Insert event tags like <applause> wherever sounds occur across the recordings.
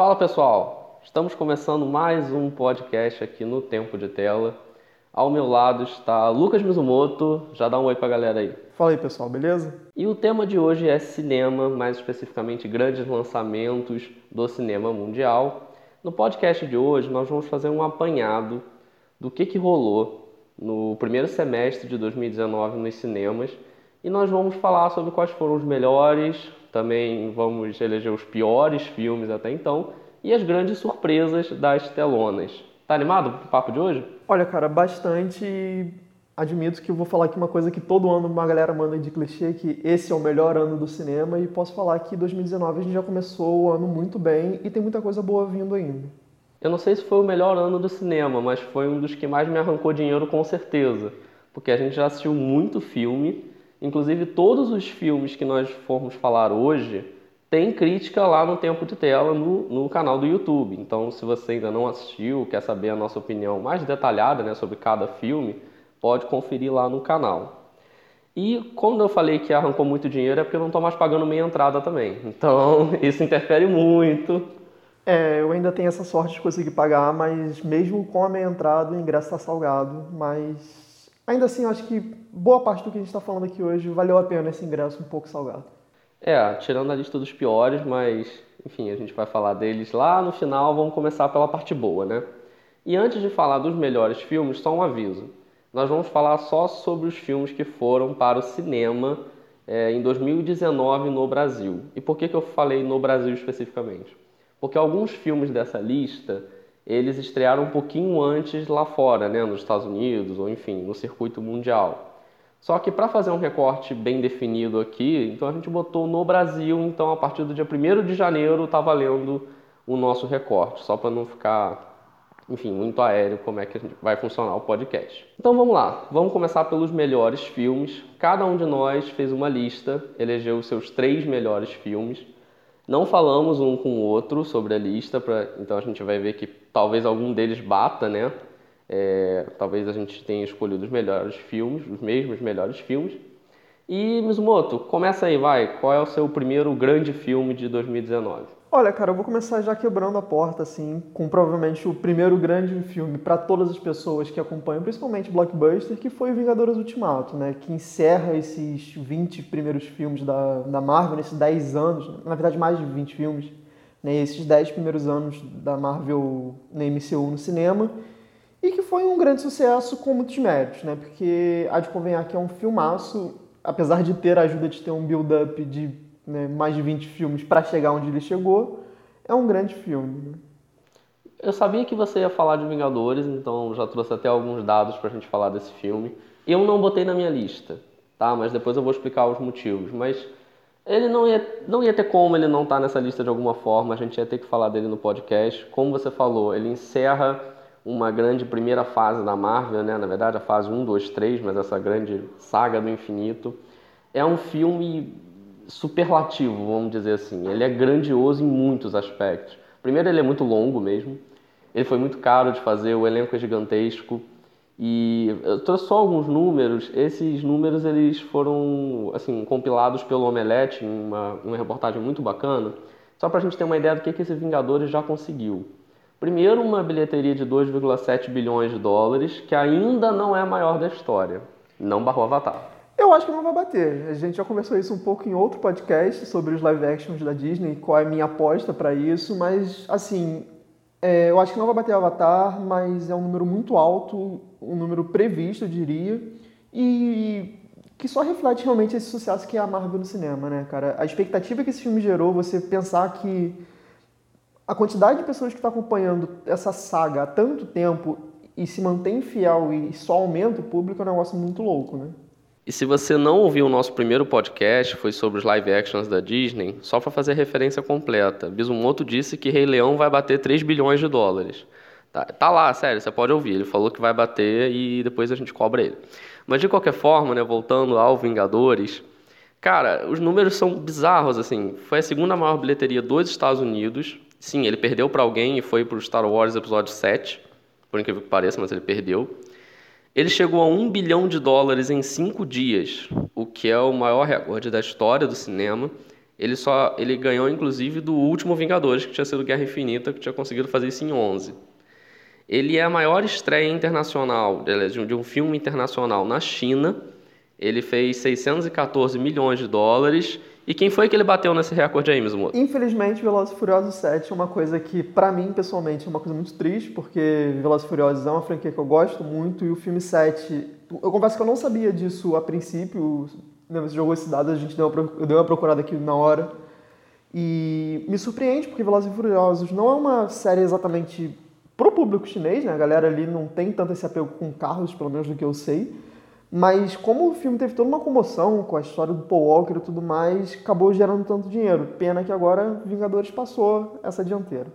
Fala pessoal, estamos começando mais um podcast aqui no Tempo de Tela. Ao meu lado está Lucas Mizumoto, já dá um oi pra galera aí. Fala aí pessoal, beleza? E o tema de hoje é cinema, mais especificamente grandes lançamentos do cinema mundial. No podcast de hoje nós vamos fazer um apanhado do que, que rolou no primeiro semestre de 2019 nos cinemas e nós vamos falar sobre quais foram os melhores, também vamos eleger os piores filmes até então e as grandes surpresas das telonas. Tá animado pro papo de hoje? Olha, cara, bastante. Admito que eu vou falar aqui uma coisa que todo ano uma galera manda de clichê, que esse é o melhor ano do cinema, e posso falar que 2019 a gente já começou o ano muito bem e tem muita coisa boa vindo ainda. Eu não sei se foi o melhor ano do cinema, mas foi um dos que mais me arrancou dinheiro com certeza. Porque a gente já assistiu muito filme, inclusive todos os filmes que nós formos falar hoje tem crítica lá no Tempo de Tela, no, no canal do YouTube. Então, se você ainda não assistiu, quer saber a nossa opinião mais detalhada né, sobre cada filme, pode conferir lá no canal. E quando eu falei que arrancou muito dinheiro é porque eu não estou mais pagando meia entrada também. Então, <laughs> isso interfere muito. É, eu ainda tenho essa sorte de conseguir pagar, mas mesmo com a meia entrada, o ingresso está salgado. Mas ainda assim, acho que boa parte do que a gente está falando aqui hoje valeu a pena esse ingresso um pouco salgado. É, tirando a lista dos piores, mas enfim, a gente vai falar deles lá no final. Vamos começar pela parte boa, né? E antes de falar dos melhores filmes, só um aviso. Nós vamos falar só sobre os filmes que foram para o cinema é, em 2019 no Brasil. E por que, que eu falei no Brasil especificamente? Porque alguns filmes dessa lista eles estrearam um pouquinho antes lá fora, né, nos Estados Unidos ou enfim, no circuito mundial. Só que para fazer um recorte bem definido aqui, então a gente botou no Brasil, então a partir do dia 1 de janeiro está valendo o nosso recorte, só para não ficar, enfim, muito aéreo como é que vai funcionar o podcast. Então vamos lá, vamos começar pelos melhores filmes. Cada um de nós fez uma lista, elegeu os seus três melhores filmes. Não falamos um com o outro sobre a lista, pra, então a gente vai ver que talvez algum deles bata, né? É, talvez a gente tenha escolhido os melhores filmes, os mesmos melhores filmes. E Mizumoto, começa aí, vai. Qual é o seu primeiro grande filme de 2019? Olha, cara, eu vou começar já quebrando a porta, assim, com provavelmente o primeiro grande filme para todas as pessoas que acompanham, principalmente Blockbuster, que foi o Vingadores Ultimato, né? Que encerra esses 20 primeiros filmes da, da Marvel, nesses 10 anos, na verdade mais de 20 filmes, né? Esses 10 primeiros anos da Marvel na MCU no cinema e que foi um grande sucesso com muitos méritos, né? Porque há de convenhar que é um filmaço, apesar de ter a ajuda de ter um build-up de né, mais de 20 filmes para chegar onde ele chegou, é um grande filme. Né? Eu sabia que você ia falar de Vingadores, então já trouxe até alguns dados para a gente falar desse filme. Eu não botei na minha lista, tá? Mas depois eu vou explicar os motivos. Mas ele não ia, não ia ter como ele não estar tá nessa lista de alguma forma, a gente ia ter que falar dele no podcast. Como você falou, ele encerra uma grande primeira fase da Marvel, né? na verdade a fase 1, 2, 3, mas essa grande saga do infinito. É um filme superlativo, vamos dizer assim. Ele é grandioso em muitos aspectos. Primeiro, ele é muito longo mesmo. Ele foi muito caro de fazer, o elenco é gigantesco. E eu trouxe só alguns números. Esses números eles foram assim compilados pelo Omelete em uma, uma reportagem muito bacana. Só para a gente ter uma ideia do que, que esse Vingadores já conseguiu. Primeiro, uma bilheteria de 2,7 bilhões de dólares, que ainda não é a maior da história. Não barrou Avatar. Eu acho que não vai bater. A gente já conversou isso um pouco em outro podcast sobre os live actions da Disney, qual é a minha aposta para isso, mas assim, é, eu acho que não vai bater Avatar, mas é um número muito alto, um número previsto, eu diria, e que só reflete realmente esse sucesso que é a Marvel no cinema, né, cara? A expectativa que esse filme gerou, você pensar que a quantidade de pessoas que está acompanhando essa saga há tanto tempo e se mantém fiel e só aumenta o público é um negócio muito louco, né? E se você não ouviu o nosso primeiro podcast, foi sobre os live actions da Disney, só para fazer referência completa. Bizumoto disse que Rei Leão vai bater 3 bilhões de dólares. Tá, tá, lá, sério, você pode ouvir. Ele falou que vai bater e depois a gente cobra ele. Mas de qualquer forma, né, voltando ao Vingadores, cara, os números são bizarros, assim. Foi a segunda maior bilheteria dos Estados Unidos, Sim, ele perdeu para alguém e foi para o Star Wars Episódio 7, por incrível que pareça, mas ele perdeu. Ele chegou a um bilhão de dólares em cinco dias, o que é o maior recorde da história do cinema. Ele só ele ganhou inclusive do último Vingadores, que tinha sido Guerra Infinita, que tinha conseguido fazer isso em 11. Ele é a maior estreia internacional de um filme internacional na China. Ele fez 614 milhões de dólares e quem foi que ele bateu nesse recorde aí, mesmo? Infelizmente, Velozes e Furiosos 7 é uma coisa que, para mim, pessoalmente, é uma coisa muito triste, porque Velozes e Furiosos é uma franquia que eu gosto muito, e o filme 7... Eu confesso que eu não sabia disso a princípio, né, você jogou esse dado, a gente deu uma, eu dei uma procurada aqui na hora, e me surpreende, porque Velozes e Furiosos não é uma série exatamente pro público chinês, né? A galera ali não tem tanto esse apego com carros, pelo menos do que eu sei, mas como o filme teve toda uma comoção com a história do Paul Walker e tudo mais, acabou gerando tanto dinheiro. Pena que agora Vingadores passou essa dianteira.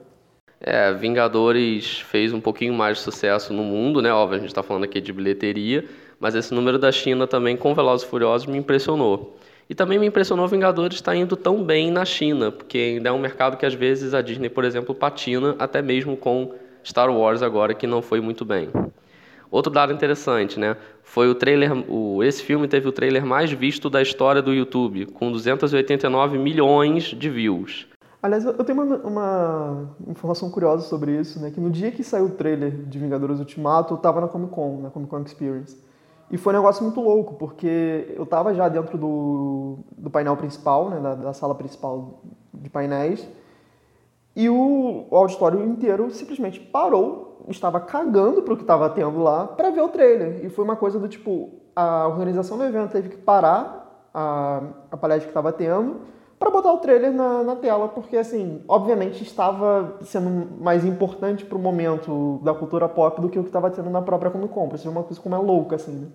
É, Vingadores fez um pouquinho mais de sucesso no mundo, né? Óbvio, a gente está falando aqui de bilheteria, mas esse número da China também com Velozes e Furiosos me impressionou. E também me impressionou Vingadores estar tá indo tão bem na China, porque ainda é um mercado que às vezes a Disney, por exemplo, patina, até mesmo com Star Wars agora, que não foi muito bem. Outro dado interessante, né? Foi o trailer, o, esse filme teve o trailer mais visto da história do YouTube, com 289 milhões de views. Aliás, eu tenho uma, uma, informação curiosa sobre isso, né? Que no dia que saiu o trailer de Vingadores Ultimato, eu tava na Comic Con, na Comic Con Experience. E foi um negócio muito louco, porque eu tava já dentro do, do painel principal, né? Da, da sala principal de painéis. E o, o auditório inteiro simplesmente parou estava cagando para o que estava tendo lá para ver o trailer. E foi uma coisa do tipo, a organização do evento teve que parar a, a palestra que estava tendo para botar o trailer na, na, tela, porque assim, obviamente estava sendo mais importante para o momento da cultura pop do que o que estava tendo na própria Comic Con. Isso é uma coisa como é louca, assim,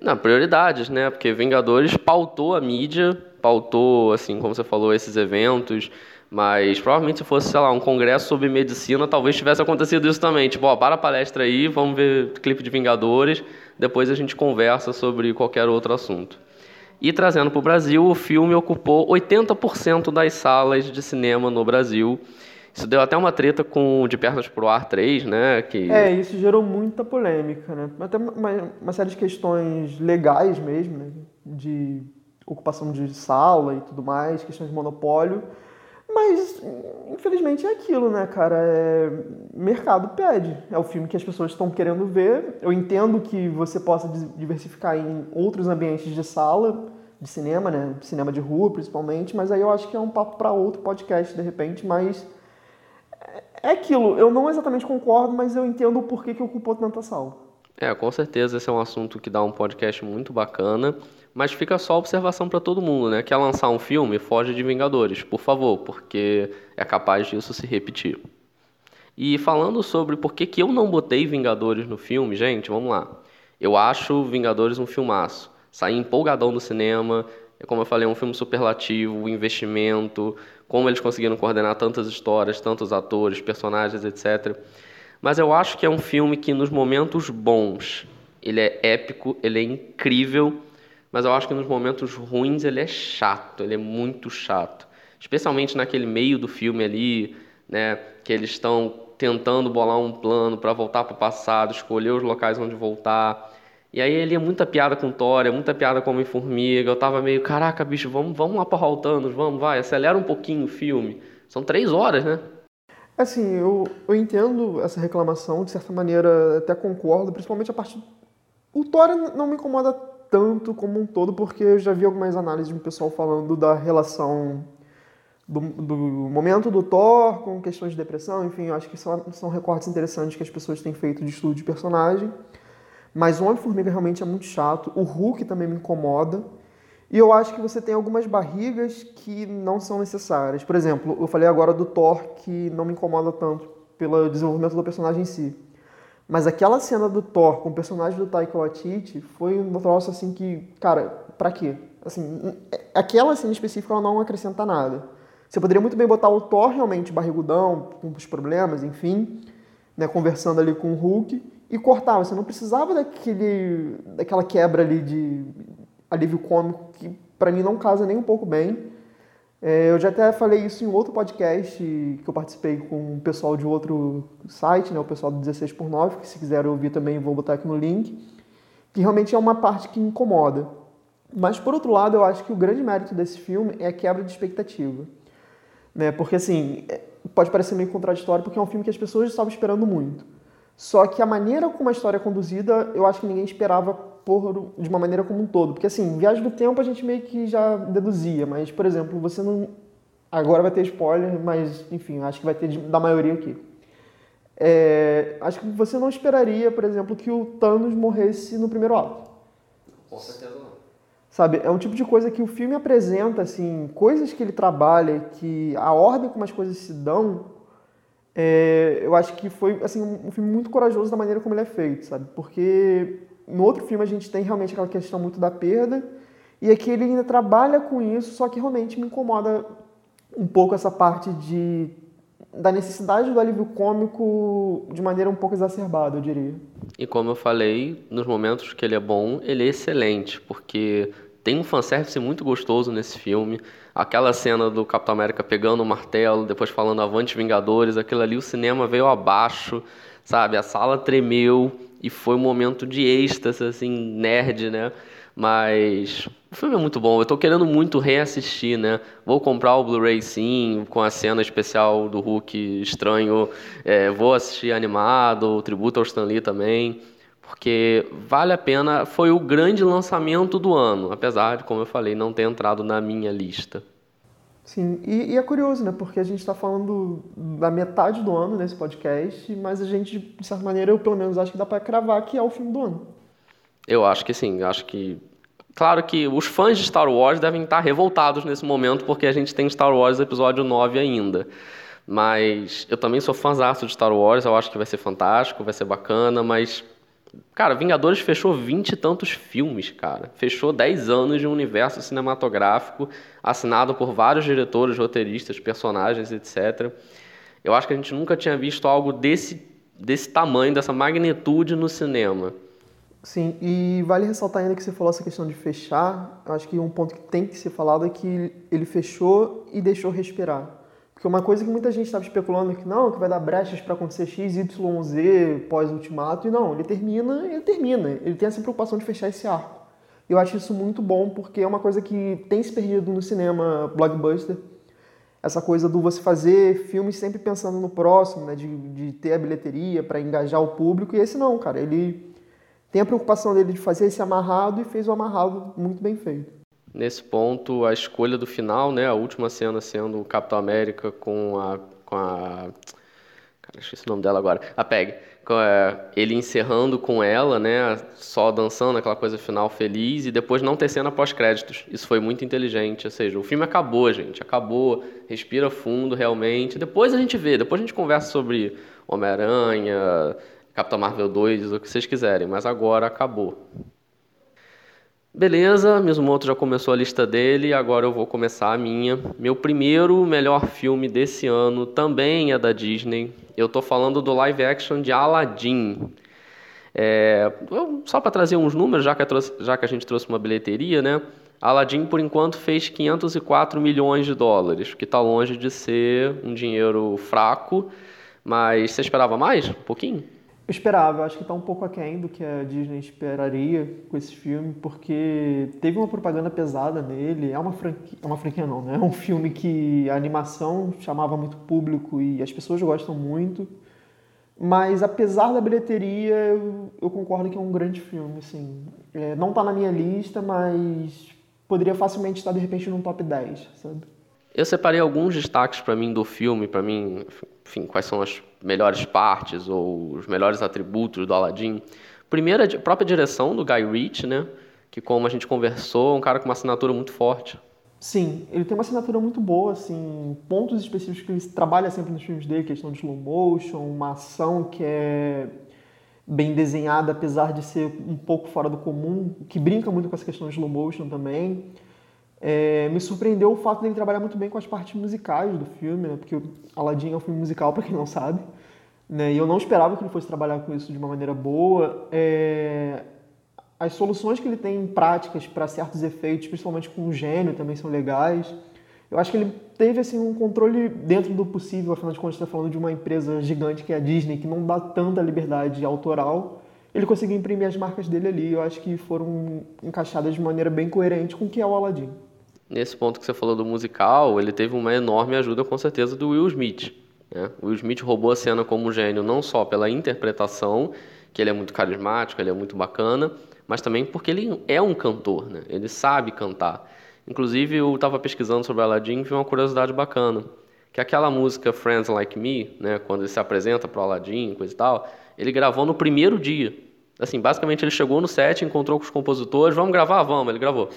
né? Prioridades, né? Porque Vingadores pautou a mídia, pautou, assim, como você falou, esses eventos, mas provavelmente se fosse, sei lá, um congresso sobre medicina, talvez tivesse acontecido isso também. Tipo, ó, para a palestra aí, vamos ver clipe de Vingadores, depois a gente conversa sobre qualquer outro assunto. E trazendo para o Brasil, o filme ocupou 80% das salas de cinema no Brasil. Isso deu até uma treta com De Pernas pro Ar 3, né? Que... É, isso gerou muita polêmica, né? Até uma, uma série de questões legais mesmo, né? De ocupação de sala e tudo mais, questões de monopólio. Mas, infelizmente, é aquilo, né, cara? É... Mercado pede. É o filme que as pessoas estão querendo ver. Eu entendo que você possa diversificar em outros ambientes de sala, de cinema, né? Cinema de rua, principalmente. Mas aí eu acho que é um papo para outro podcast, de repente. Mas é aquilo. Eu não exatamente concordo, mas eu entendo o porquê que ocupou tanta sala. É, com certeza esse é um assunto que dá um podcast muito bacana. Mas fica só observação para todo mundo, né? Quer lançar um filme, foge de Vingadores, por favor, porque é capaz disso se repetir. E falando sobre por que, que eu não botei Vingadores no filme, gente, vamos lá. Eu acho Vingadores um filmaço. Saí empolgadão do cinema, é como eu falei, um filme superlativo, o investimento, como eles conseguiram coordenar tantas histórias, tantos atores, personagens, etc. Mas eu acho que é um filme que nos momentos bons, ele é épico, ele é incrível mas eu acho que nos momentos ruins ele é chato, ele é muito chato. Especialmente naquele meio do filme ali, né, que eles estão tentando bolar um plano para voltar para o passado, escolher os locais onde voltar. E aí ele é muita piada com Thor, é muita piada com Homem-Formiga. Eu tava meio, caraca, bicho, vamos, vamos lá para Thanos, vamos, vai, acelera um pouquinho o filme. São três horas, né? Assim, eu, eu entendo essa reclamação, de certa maneira até concordo, principalmente a parte... O Thor não me incomoda tanto como um todo, porque eu já vi algumas análises de um pessoal falando da relação do, do momento do Thor com questões de depressão, enfim, eu acho que são, são recortes interessantes que as pessoas têm feito de estudo de personagem. Mas o Homem-Formiga realmente é muito chato, o Hulk também me incomoda. E eu acho que você tem algumas barrigas que não são necessárias. Por exemplo, eu falei agora do Thor que não me incomoda tanto pelo desenvolvimento do personagem em si. Mas aquela cena do Thor com o personagem do Taika Waititi foi um troço assim que, cara, pra quê? Assim, aquela cena específica ela não acrescenta nada. Você poderia muito bem botar o Thor realmente barrigudão, com os problemas, enfim, né, conversando ali com o Hulk e cortar. Você não precisava daquele, daquela quebra ali de alívio cômico que para mim não casa nem um pouco bem. É, eu já até falei isso em outro podcast que eu participei com o pessoal de outro site, né, o pessoal do 16 por 9, que se quiserem ouvir também vou botar aqui no link. que realmente é uma parte que incomoda. Mas, por outro lado, eu acho que o grande mérito desse filme é a quebra de expectativa. Né? Porque, assim, é, pode parecer meio contraditório, porque é um filme que as pessoas estavam esperando muito. Só que a maneira como a história é conduzida, eu acho que ninguém esperava por, de uma maneira como um todo. Porque, assim, Viagem do Tempo a gente meio que já deduzia, mas, por exemplo, você não. Agora vai ter spoiler, mas, enfim, acho que vai ter da maioria aqui. É, acho que você não esperaria, por exemplo, que o Thanos morresse no primeiro ato. Com certeza não. Sabe, é um tipo de coisa que o filme apresenta, assim, coisas que ele trabalha, que a ordem como as coisas se dão, é, eu acho que foi, assim, um filme muito corajoso da maneira como ele é feito, sabe? Porque no outro filme a gente tem realmente aquela questão muito da perda, e aqui ele ainda trabalha com isso, só que realmente me incomoda um pouco essa parte de da necessidade do alívio cômico de maneira um pouco exacerbada, eu diria. E como eu falei, nos momentos que ele é bom, ele é excelente, porque tem um fanservice muito gostoso nesse filme. Aquela cena do Capitão América pegando o martelo, depois falando Avante Vingadores, aquilo ali, o cinema veio abaixo, sabe? A sala tremeu e foi um momento de êxtase, assim, nerd, né? Mas o filme é muito bom. Eu tô querendo muito reassistir, né? Vou comprar o Blu-ray sim, com a cena especial do Hulk estranho. É, vou assistir animado, o tributo ao Stan Lee também. Porque vale a pena. Foi o grande lançamento do ano, apesar de, como eu falei, não ter entrado na minha lista. Sim, e, e é curioso, né? Porque a gente está falando da metade do ano nesse podcast, mas a gente, de certa maneira, eu pelo menos acho que dá para cravar que é o filme do ano. Eu acho que sim, acho que Claro que os fãs de Star Wars devem estar revoltados nesse momento, porque a gente tem Star Wars Episódio 9 ainda. Mas eu também sou fãzaço de Star Wars, eu acho que vai ser fantástico, vai ser bacana, mas. Cara, Vingadores fechou vinte e tantos filmes, cara. Fechou 10 anos de um universo cinematográfico assinado por vários diretores, roteiristas, personagens, etc. Eu acho que a gente nunca tinha visto algo desse, desse tamanho, dessa magnitude no cinema. Sim, e vale ressaltar ainda que você falou essa questão de fechar. Eu acho que um ponto que tem que ser falado é que ele fechou e deixou respirar. Porque uma coisa que muita gente estava especulando é que não, que vai dar brechas para acontecer X, Y, Z pós-ultimato, e não, ele termina, ele termina. Ele tem essa preocupação de fechar esse arco. Eu acho isso muito bom, porque é uma coisa que tem se perdido no cinema blockbuster. Essa coisa do você fazer filmes sempre pensando no próximo, né, de, de ter a bilheteria para engajar o público, e esse não, cara, ele tem a preocupação dele de fazer esse amarrado e fez o amarrado muito bem feito. Nesse ponto, a escolha do final, né, a última cena sendo o Capitão América com a com a cara, esqueci o nome dela agora, a Peg, ele encerrando com ela, né, só dançando aquela coisa final feliz e depois não ter cena pós-créditos. Isso foi muito inteligente, ou seja, o filme acabou, gente, acabou, respira fundo realmente. Depois a gente vê, depois a gente conversa sobre Homem-Aranha, Capitão Marvel 2, o que vocês quiserem, mas agora acabou. Beleza, Mizumoto já começou a lista dele, agora eu vou começar a minha. Meu primeiro melhor filme desse ano também é da Disney. Eu tô falando do live action de Aladdin. É, só para trazer uns números, já que, trouxe, já que a gente trouxe uma bilheteria, né? Aladdin, por enquanto, fez 504 milhões de dólares, que está longe de ser um dinheiro fraco, mas você esperava mais? Um pouquinho? Eu esperava, acho que está um pouco aquém do que a Disney esperaria com esse filme, porque teve uma propaganda pesada nele. É uma franquia, é uma franquia não, né? É <laughs> um filme que a animação chamava muito público e as pessoas gostam muito. Mas apesar da bilheteria, eu, eu concordo que é um grande filme. Assim. É, não está na minha lista, mas poderia facilmente estar de repente no top 10, sabe? Eu separei alguns destaques para mim do filme, para mim, enfim, quais são as melhores partes ou os melhores atributos do Aladdin. Primeiro, a própria direção do Guy Ritchie, né? Que como a gente conversou, é um cara com uma assinatura muito forte. Sim, ele tem uma assinatura muito boa, assim, pontos específicos que ele trabalha sempre nos filmes dele, questão de slow motion, uma ação que é bem desenhada, apesar de ser um pouco fora do comum, que brinca muito com essa questão de slow motion também. É, me surpreendeu o fato dele trabalhar muito bem com as partes musicais do filme, né? porque Aladdin é um filme musical, <laughs> para quem não sabe. Né? E eu não esperava que ele fosse trabalhar com isso de uma maneira boa. É, as soluções que ele tem práticas para certos efeitos, principalmente com o gênio, também são legais. Eu acho que ele teve assim, um controle dentro do possível, afinal de contas, está falando de uma empresa gigante que é a Disney, que não dá tanta liberdade autoral ele conseguiu imprimir as marcas dele ali. Eu acho que foram encaixadas de maneira bem coerente com o que é o Aladdin. Nesse ponto que você falou do musical, ele teve uma enorme ajuda, com certeza, do Will Smith. Né? O Will Smith roubou a cena como gênio não só pela interpretação, que ele é muito carismático, ele é muito bacana, mas também porque ele é um cantor, né? ele sabe cantar. Inclusive, eu estava pesquisando sobre Aladdin e vi uma curiosidade bacana, que aquela música Friends Like Me, né, quando ele se apresenta para o Aladdin, coisa e tal, ele gravou no primeiro dia. Assim, basicamente ele chegou no set, encontrou com os compositores, vamos gravar, vamos, ele gravou.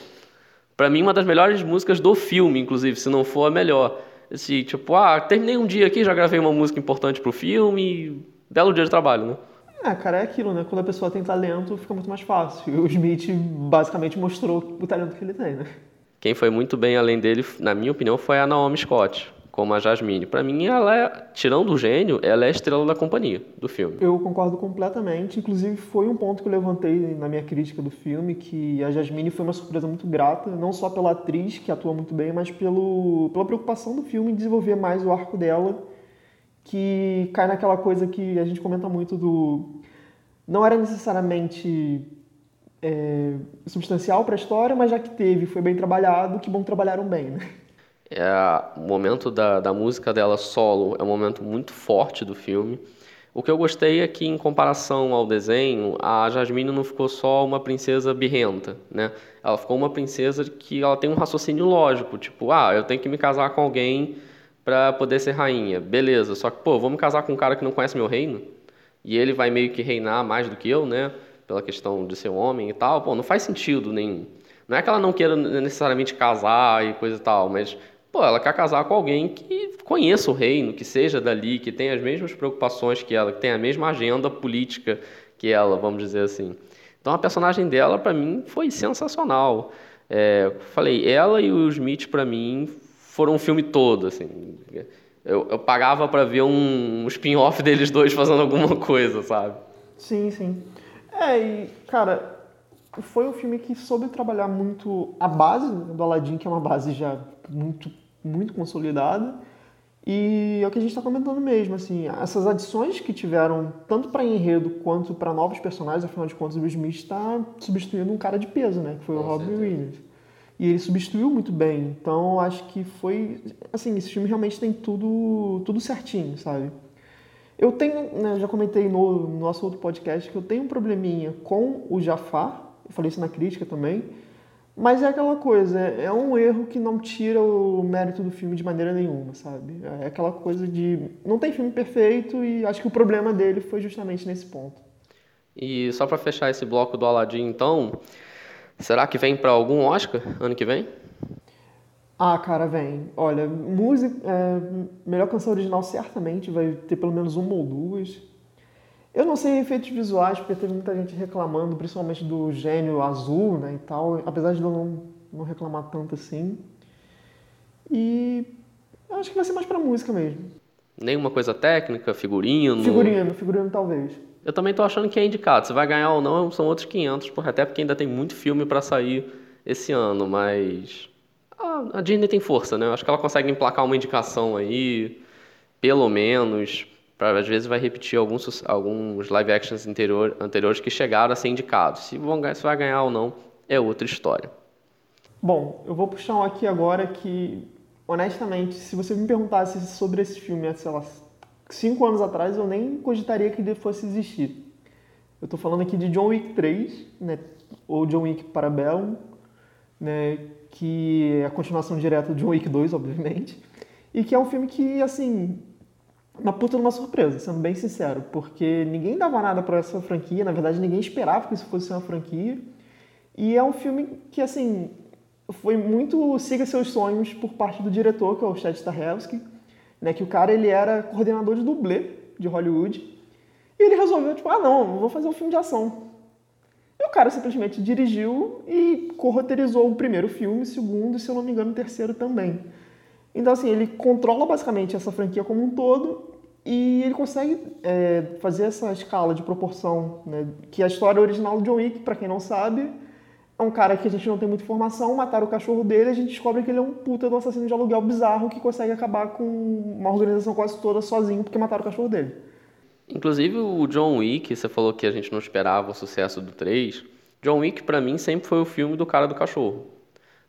Para mim, uma das melhores músicas do filme, inclusive, se não for a melhor. Esse, tipo, ah, terminei um dia aqui, já gravei uma música importante pro filme, belo dia de trabalho, né? É, cara, é aquilo, né? Quando a pessoa tem talento, fica muito mais fácil. E o Smith basicamente mostrou o talento que ele tem, né? Quem foi muito bem além dele, na minha opinião, foi a Naomi Scott, como a Jasmine. Para mim, ela é, tirando o gênio, ela é a estrela da companhia, do filme. Eu concordo completamente. Inclusive, foi um ponto que eu levantei na minha crítica do filme, que a Jasmine foi uma surpresa muito grata, não só pela atriz, que atua muito bem, mas pelo, pela preocupação do filme em desenvolver mais o arco dela, que cai naquela coisa que a gente comenta muito do... Não era necessariamente é, substancial para a história, mas já que teve, foi bem trabalhado, que bom trabalharam bem, né? É, o momento da, da música dela solo é um momento muito forte do filme. O que eu gostei é que, em comparação ao desenho, a Jasmine não ficou só uma princesa birrenta, né? Ela ficou uma princesa que ela tem um raciocínio lógico, tipo, ah, eu tenho que me casar com alguém para poder ser rainha, beleza? Só que, pô, vou me casar com um cara que não conhece meu reino e ele vai meio que reinar mais do que eu, né? pela questão de ser homem e tal, pô, não faz sentido nenhum. Não é que ela não queira necessariamente casar e coisa e tal, mas, pô, ela quer casar com alguém que conheça o reino, que seja dali, que tenha as mesmas preocupações que ela, que tenha a mesma agenda política que ela, vamos dizer assim. Então a personagem dela, para mim, foi sensacional. É, falei, ela e o Smith, para mim, foram um filme todo, assim. Eu, eu pagava para ver um, um spin-off deles dois fazendo alguma coisa, sabe? Sim, sim. É, e, cara, foi um filme que soube trabalhar muito a base do Aladdin, que é uma base já muito, muito consolidada. E é o que a gente está comentando mesmo, assim, essas adições que tiveram tanto para enredo quanto para novos personagens, afinal de contas, o Will Smith está substituindo um cara de peso, né, que foi Com o Robin Williams. E ele substituiu muito bem, então acho que foi, assim, esse filme realmente tem tudo, tudo certinho, sabe? Eu tenho, né, já comentei no, no nosso outro podcast que eu tenho um probleminha com o Jafar, eu falei isso na crítica também, mas é aquela coisa, é, é um erro que não tira o mérito do filme de maneira nenhuma, sabe? É aquela coisa de. Não tem filme perfeito e acho que o problema dele foi justamente nesse ponto. E só para fechar esse bloco do Aladdin, então, será que vem para algum Oscar ano que vem? Ah, cara, vem. Olha, música, é, melhor canção original certamente vai ter pelo menos uma ou duas. Eu não sei efeitos visuais, porque teve muita gente reclamando, principalmente do gênio azul, né, e tal, apesar de eu não, não reclamar tanto assim. E eu acho que vai ser mais pra música mesmo. Nenhuma coisa técnica, figurino? Figurino, figurino talvez. Eu também tô achando que é indicado. Se vai ganhar ou não, são outros 500, até porque ainda tem muito filme para sair esse ano, mas a, Disney tem força, né? Eu acho que ela consegue emplacar uma indicação aí, pelo menos, para às vezes vai repetir alguns, alguns live actions anterior, anteriores que chegaram a ser indicados. Se, vão, se vai ganhar ou não, é outra história. Bom, eu vou puxar um aqui agora que, honestamente, se você me perguntasse sobre esse filme, sei lá, cinco anos atrás, eu nem cogitaria que ele fosse existir. Eu estou falando aqui de John Wick 3, né, ou John Wick Parabellum, né, que é a continuação direta de John Wick 2, obviamente, e que é um filme que, assim, uma puta numa surpresa, sendo bem sincero, porque ninguém dava nada para essa franquia, na verdade ninguém esperava que isso fosse uma franquia, e é um filme que, assim, foi muito siga seus sonhos por parte do diretor, que é o Chad Stahelski, né, que o cara ele era coordenador de dublê de Hollywood, e ele resolveu, tipo, ah não, vou fazer um filme de ação. E o cara simplesmente dirigiu e corroterizou o primeiro filme, o segundo e, se eu não me engano, o terceiro também. Então, assim, ele controla basicamente essa franquia como um todo e ele consegue é, fazer essa escala de proporção, né? Que a história original do John Wick, para quem não sabe, é um cara que a gente não tem muita informação, mataram o cachorro dele, a gente descobre que ele é um puta do assassino de aluguel bizarro que consegue acabar com uma organização quase toda sozinho porque mataram o cachorro dele. Inclusive o John Wick, você falou que a gente não esperava o sucesso do 3. John Wick, para mim, sempre foi o filme do cara do cachorro.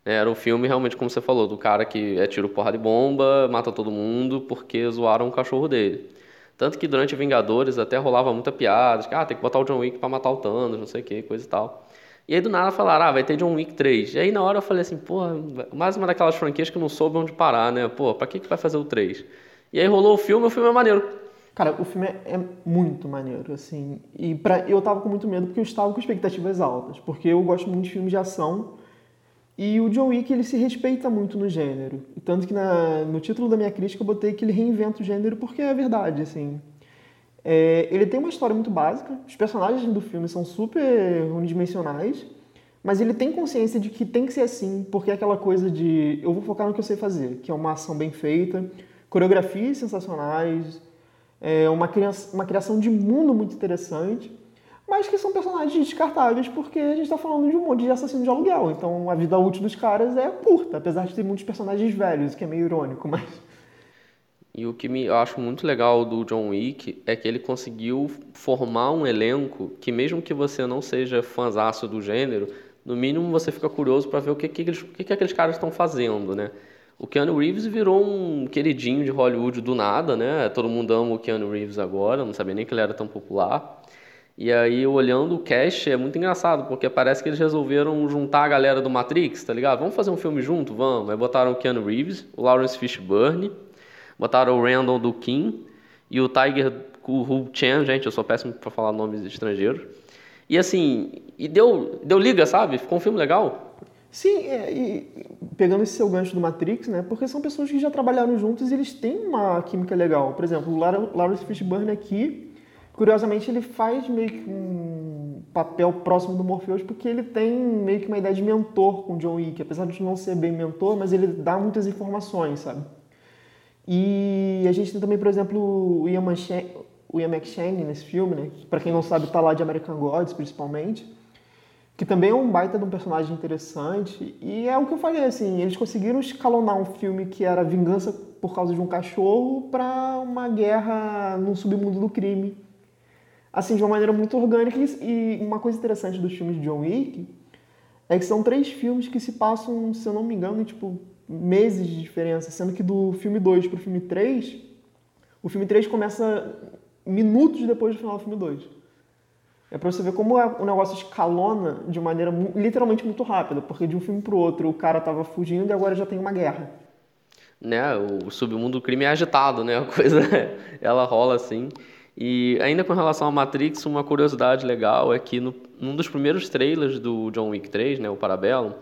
Era o filme, realmente, como você falou, do cara que é tiro porra de bomba, mata todo mundo porque zoaram o cachorro dele. Tanto que durante Vingadores até rolava muita piada, que ah, tem que botar o John Wick pra matar o Thanos, não sei o que, coisa e tal. E aí do nada falaram, ah, vai ter John Wick 3. E aí na hora eu falei assim, porra, mais uma daquelas franquias que não soube onde parar, né? Pô, pra que, que vai fazer o 3? E aí rolou o filme, o filme é maneiro. Cara, o filme é muito maneiro, assim. E pra, eu tava com muito medo porque eu estava com expectativas altas. Porque eu gosto muito de filmes de ação. E o John Wick, ele se respeita muito no gênero. Tanto que na, no título da minha crítica eu botei que ele reinventa o gênero porque é verdade, assim. É, ele tem uma história muito básica, os personagens do filme são super unidimensionais, mas ele tem consciência de que tem que ser assim, porque é aquela coisa de eu vou focar no que eu sei fazer, que é uma ação bem feita, coreografias sensacionais, é uma, uma criação de mundo muito interessante, mas que são personagens descartáveis porque a gente está falando de um monte de assassino de aluguel, então a vida útil dos caras é curta, apesar de ter muitos personagens velhos, que é meio irônico, mas e o que me, eu acho muito legal do John Wick é que ele conseguiu formar um elenco que, mesmo que você não seja fãzaço do gênero, no mínimo você fica curioso para ver o que, que, eles, o que, que aqueles caras estão fazendo, né? O Keanu Reeves virou um queridinho de Hollywood do nada, né? Todo mundo ama o Keanu Reeves agora, não sabia nem que ele era tão popular. E aí, olhando o cast, é muito engraçado, porque parece que eles resolveram juntar a galera do Matrix, tá ligado? Vamos fazer um filme junto? Vamos. Aí botaram o Keanu Reeves, o Lawrence Fishburne, Botaram o Randall do Kim e o Tiger Hu Chen, gente, eu sou péssimo para falar nomes estrangeiros. E assim, e deu, deu liga, sabe? Ficou um filme legal. Sim, é, e pegando esse seu gancho do Matrix, né? Porque são pessoas que já trabalharam juntos e eles têm uma química legal. Por exemplo, o Lawrence Fishburne aqui, curiosamente, ele faz meio que um papel próximo do Morpheus porque ele tem meio que uma ideia de mentor com John Wick. Apesar de não ser bem mentor, mas ele dá muitas informações, sabe? E a gente tem também, por exemplo, o Ian, Manche, o Ian McShane nesse filme, né? Para quem não sabe, tá lá de American Gods, principalmente. Que também é um baita de um personagem interessante. E é o que eu falei, assim, eles conseguiram escalonar um filme que era vingança por causa de um cachorro para uma guerra no submundo do crime. Assim, de uma maneira muito orgânica. E uma coisa interessante dos filmes de John Wick é que são três filmes que se passam, se eu não me engano, tipo, meses de diferença, sendo que do filme 2 para o filme 3, o filme 3 começa minutos depois do final do filme 2. É para você ver como o negócio escalona de maneira literalmente muito rápida, porque de um filme para o outro o cara estava fugindo e agora já tem uma guerra. Né, o submundo do crime é agitado, né? A coisa <laughs> ela rola assim. E ainda com relação a Matrix, uma curiosidade legal é que no, num dos primeiros trailers do John Wick 3, né, o Parabellum,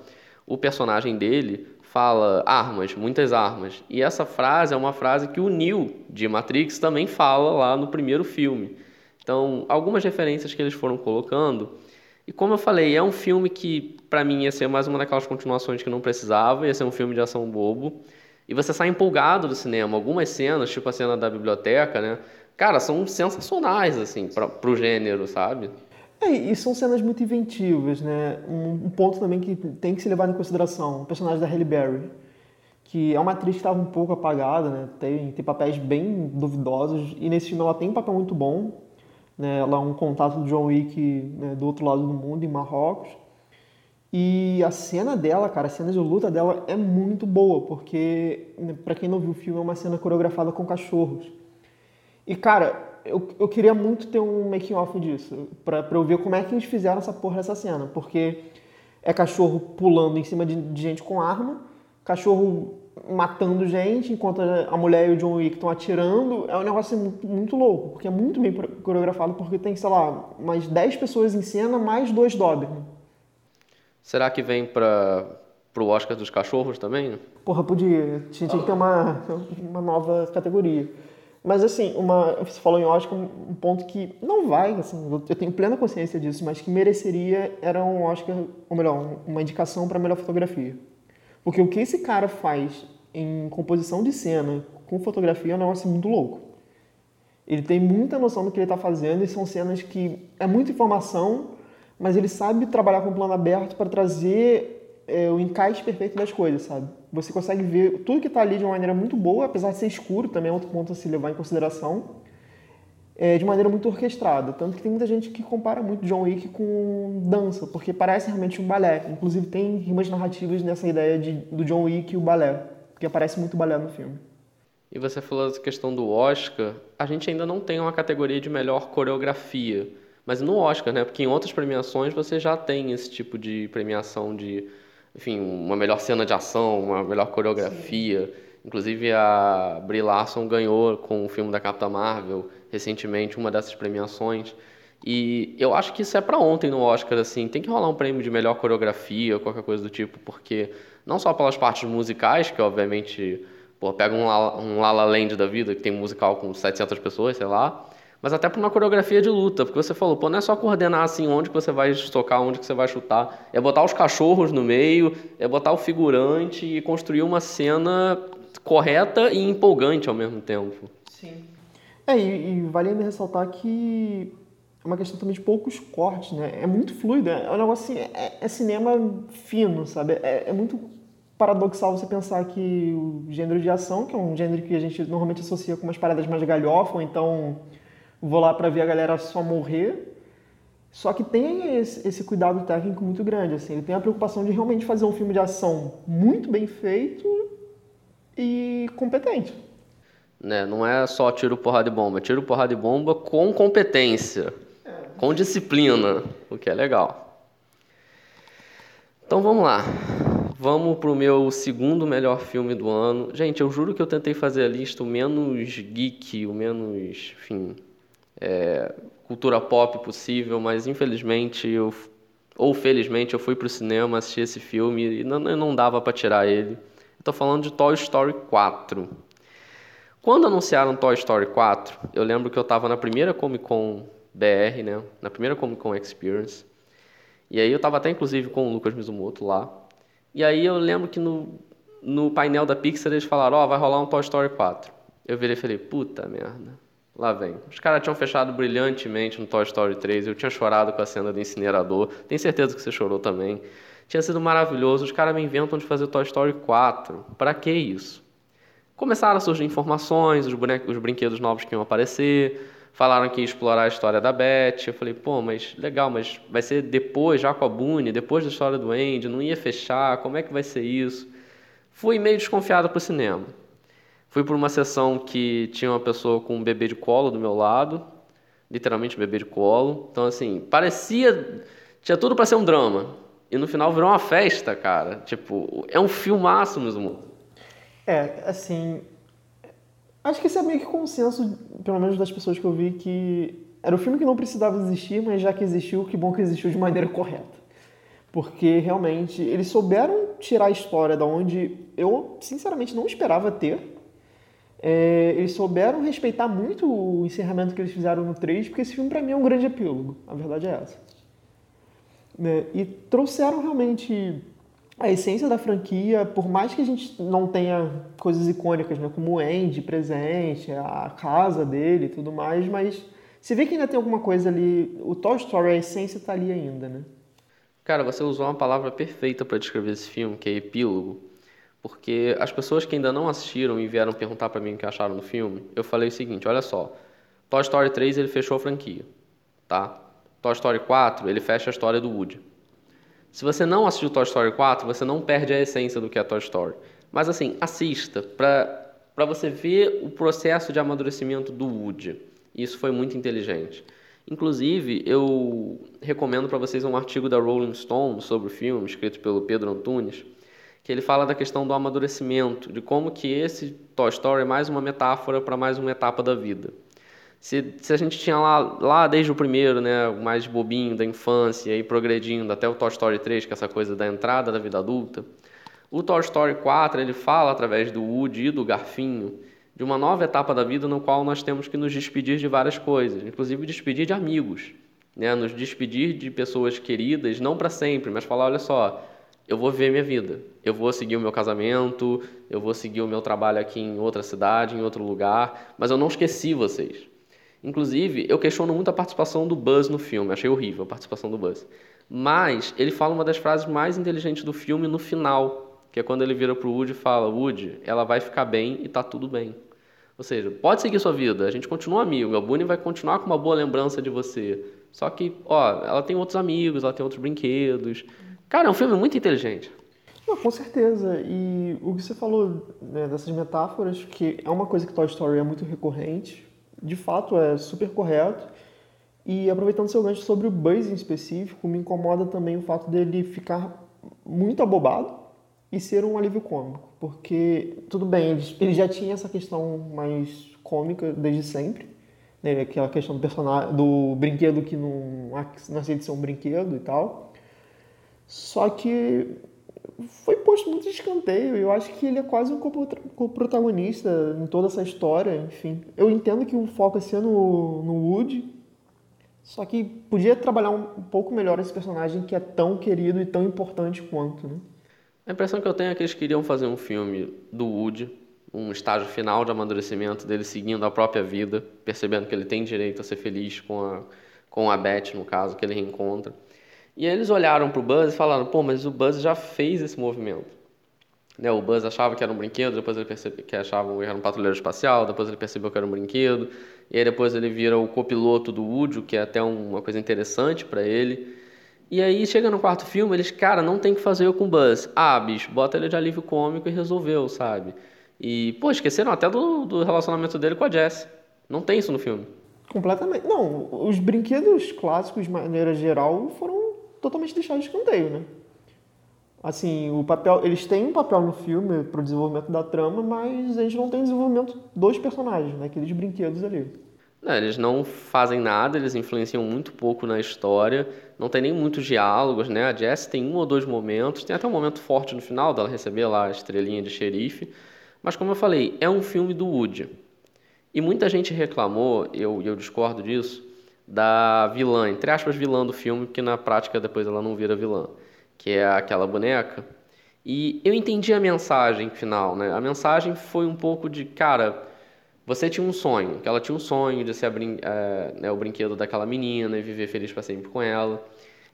o personagem dele fala armas, muitas armas. E essa frase é uma frase que o Neo de Matrix também fala lá no primeiro filme. Então, algumas referências que eles foram colocando. E como eu falei, é um filme que para mim ia ser mais uma daquelas continuações que não precisava, ia ser um filme de ação bobo. E você sai empolgado do cinema. Algumas cenas, tipo a cena da biblioteca, né? Cara, são sensacionais, assim, pra, pro gênero, sabe? É, e são cenas muito inventivas, né? Um, um, ponto também que tem que se levar em consideração, o personagem da Halle Berry, que é uma atriz que estava um pouco apagada, né? Tem, tem papéis bem duvidosos, e nesse filme ela tem um papel muito bom, né? Ela é um contato do John Wick né, do outro lado do mundo, em Marrocos, e a cena dela, cara, a cena de luta dela é muito boa, porque, né, para quem não viu o filme, é uma cena coreografada com cachorros. E, cara, eu, eu queria muito ter um making off disso, pra, pra eu ver como é que eles fizeram essa porra dessa cena, porque é cachorro pulando em cima de, de gente com arma, cachorro matando gente, enquanto a mulher e o John Wick estão atirando, é um negócio muito, muito, louco, porque é muito bem coreografado, porque tem, sei lá, mais 10 pessoas em cena, mais dois Doberman. Será que vem para pro Oscar dos cachorros também? Porra, podia. Tinha, tinha que ter uma, uma nova categoria. Mas assim, uma, você falou em Oscar, um ponto que não vai, assim, eu tenho plena consciência disso, mas que mereceria era um Oscar, ou melhor, uma indicação para melhor fotografia. Porque o que esse cara faz em composição de cena com fotografia é um negócio muito louco. Ele tem muita noção do que ele está fazendo e são cenas que é muita informação, mas ele sabe trabalhar com plano aberto para trazer é, o encaixe perfeito das coisas, sabe? Você consegue ver tudo que está ali de uma maneira muito boa, apesar de ser escuro, também é outro ponto a se levar em consideração. é, de maneira muito orquestrada. Tanto que tem muita gente que compara muito John Wick com dança, porque parece realmente um balé. Inclusive tem rimas narrativas nessa ideia de, do John Wick e o balé, porque aparece muito balé no filme. E você falou da questão do Oscar, a gente ainda não tem uma categoria de melhor coreografia, mas no Oscar, né? Porque em outras premiações você já tem esse tipo de premiação de, enfim, uma melhor cena de ação, uma melhor coreografia. Sim. Inclusive a Brie Larson ganhou com o filme da Capitã Marvel recentemente uma dessas premiações. E eu acho que isso é para ontem no Oscar, assim, tem que rolar um prêmio de melhor coreografia, qualquer coisa do tipo, porque não só pelas partes musicais, que obviamente, pô, pega um La, um La La Land da vida, que tem um musical com 700 pessoas, sei lá, mas até para uma coreografia de luta, porque você falou, pô, não é só coordenar assim onde que você vai tocar, onde que você vai chutar, é botar os cachorros no meio, é botar o figurante e construir uma cena correta e empolgante ao mesmo tempo. Sim. É, e, e vale ainda ressaltar que é uma questão também de poucos cortes, né? É muito fluido, é um negócio assim, é, é cinema fino, sabe? É, é, muito paradoxal você pensar que o gênero de ação, que é um gênero que a gente normalmente associa com umas paradas mais galhofa, ou então vou lá para ver a galera só morrer, só que tem esse, esse, cuidado técnico muito grande, assim, ele tem a preocupação de realmente fazer um filme de ação muito bem feito e competente né? Não é só tiro, porrada e bomba. Tiro, porrada e bomba com competência, com disciplina, o que é legal. Então vamos lá. Vamos pro meu segundo melhor filme do ano. Gente, eu juro que eu tentei fazer a lista o menos geek, o menos, enfim, é, cultura pop possível, mas infelizmente eu ou felizmente eu fui pro cinema assistir esse filme e não, não dava para tirar ele. Estou falando de Toy Story 4. Quando anunciaram Toy Story 4, eu lembro que eu estava na primeira Comic Con BR, né? Na primeira Comic Con Experience. E aí eu estava até inclusive com o Lucas Mizumoto lá. E aí eu lembro que no, no painel da Pixar eles falaram, ó, oh, vai rolar um Toy Story 4. Eu virei e falei, puta merda, lá vem. Os caras tinham fechado brilhantemente no Toy Story 3, eu tinha chorado com a cena do incinerador, tenho certeza que você chorou também. Tinha sido maravilhoso, os caras me inventam de fazer Toy Story 4. Para que isso? Começaram a surgir informações, os, os brinquedos novos que iam aparecer, falaram que ia explorar a história da Beth. Eu falei, pô, mas legal, mas vai ser depois, já com a Boone, depois da história do Andy, não ia fechar, como é que vai ser isso? Fui meio desconfiado para o cinema. Fui por uma sessão que tinha uma pessoa com um bebê de colo do meu lado, literalmente um bebê de colo. Então, assim, parecia. Tinha tudo para ser um drama. E no final virou uma festa, cara. Tipo, é um filmaço mesmo. É, assim. Acho que esse é meio que consenso, pelo menos das pessoas que eu vi, que era um filme que não precisava existir, mas já que existiu, que bom que existiu de maneira <laughs> correta. Porque realmente eles souberam tirar a história da onde eu, sinceramente, não esperava ter. É, eles souberam respeitar muito o encerramento que eles fizeram no 3, porque esse filme para mim é um grande epílogo, a verdade é essa. É, e trouxeram realmente a essência da franquia, por mais que a gente não tenha coisas icônicas, né, como o Andy presente, a casa dele e tudo mais, mas você vê que ainda tem alguma coisa ali, o Toy Story, a essência está ali ainda, né? Cara, você usou uma palavra perfeita para descrever esse filme, que é epílogo, porque as pessoas que ainda não assistiram e vieram perguntar para mim o que acharam do filme, eu falei o seguinte, olha só, Toy Story 3 ele fechou a franquia, tá? Toy Story 4 ele fecha a história do Woody. Se você não assistiu Toy Story 4, você não perde a essência do que é Toy Story. Mas assim, assista para você ver o processo de amadurecimento do Woody. Isso foi muito inteligente. Inclusive, eu recomendo para vocês um artigo da Rolling Stone sobre o filme, escrito pelo Pedro Antunes, que ele fala da questão do amadurecimento, de como que esse Toy Story é mais uma metáfora para mais uma etapa da vida. Se, se a gente tinha lá, lá desde o primeiro, né, mais bobinho da infância, e progredindo até o Toy Story 3, que é essa coisa da entrada da vida adulta, o Toy Story 4 ele fala através do Woody e do Garfinho de uma nova etapa da vida no qual nós temos que nos despedir de várias coisas, inclusive despedir de amigos, né, nos despedir de pessoas queridas, não para sempre, mas falar, olha só, eu vou viver minha vida, eu vou seguir o meu casamento, eu vou seguir o meu trabalho aqui em outra cidade, em outro lugar, mas eu não esqueci vocês. Inclusive, eu questiono muito a participação do Buzz no filme, achei horrível a participação do Buzz. Mas ele fala uma das frases mais inteligentes do filme no final, que é quando ele vira pro Woody e fala: Woody, ela vai ficar bem e tá tudo bem. Ou seja, pode seguir sua vida, a gente continua amigo, a Bunny vai continuar com uma boa lembrança de você. Só que, ó, ela tem outros amigos, ela tem outros brinquedos. Cara, é um filme muito inteligente. Não, com certeza. E o que você falou né, dessas metáforas, que é uma coisa que Toy Story é muito recorrente, de fato é super correto. E aproveitando seu gancho sobre o Buzz em específico, me incomoda também o fato dele ficar muito abobado e ser um alívio cômico. Porque, tudo bem, ele, já tinha essa questão mais cômica desde sempre. Né? Aquela questão do personagem, do brinquedo que não, aceita de ser um brinquedo e tal. Só que foi posto muito de escanteio. Eu acho que ele é quase um co-protagonista em toda essa história, enfim. Eu entendo que o foco é ser no, no Woody, só que podia trabalhar um, pouco melhor esse personagem que é tão querido e tão importante quanto, né? A impressão que eu tenho é que eles queriam fazer um filme do Woody, um estágio final de amadurecimento dele seguindo a própria vida, percebendo que ele tem direito a ser feliz com a, com a Beth, no caso, que ele reencontra. E aí eles olharam para o Buzz e falaram: pô, mas o Buzz já fez esse movimento. Né, o Buzz achava que era um brinquedo, depois ele percebeu que achava que era um patrulheiro espacial, depois ele percebeu que era um brinquedo, e aí depois ele vira o copiloto do Woody, que é até uma coisa interessante para ele. E aí chega no quarto filme, eles, cara, não tem que fazer eu com o Buzz. Ah, bicho, bota ele de alívio cômico e resolveu, sabe? E, pô, esqueceram até do, do relacionamento dele com a Jess. Não tem isso no filme. Completamente. Não, os brinquedos clássicos, de maneira geral, foram totalmente deixados de escanteio, né? Assim, o papel, eles têm um papel no filme para o desenvolvimento da trama, mas gente não tem desenvolvimento dos personagens, né? Aqueles brinquedos ali. Não, eles não fazem nada, eles influenciam muito pouco na história, não tem nem muitos diálogos, né? A Jess tem um ou dois momentos, tem até um momento forte no final dela receber lá a estrelinha de xerife, mas como eu falei, é um filme do Woody. E muita gente reclamou, eu, eu discordo disso, da vilã, entre aspas, vilã do filme, porque na prática depois ela não vira vilã, que é aquela boneca. E eu entendi a mensagem final, né? A mensagem foi um pouco de, cara, você tinha um sonho, que ela tinha um sonho de ser brin é, né, o brinquedo daquela menina e viver feliz para sempre com ela.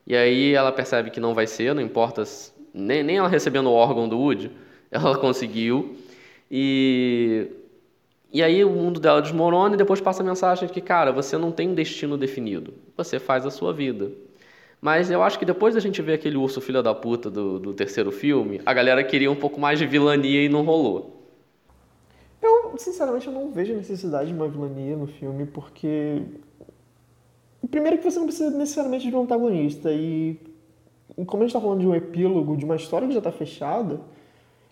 E aí ela percebe que não vai ser, não importa, nem, nem ela recebendo o órgão do Woody, <laughs> ela conseguiu. E e aí o mundo dela desmorona e depois passa a mensagem de que, cara, você não tem um destino definido. Você faz a sua vida. Mas eu acho que depois da gente ver aquele urso filho da puta do, do terceiro filme, a galera queria um pouco mais de vilania e não rolou. Eu, sinceramente, eu não vejo necessidade de uma vilania no filme, porque. Primeiro que você não precisa necessariamente de um antagonista. E como a gente está falando de um epílogo, de uma história que já está fechada,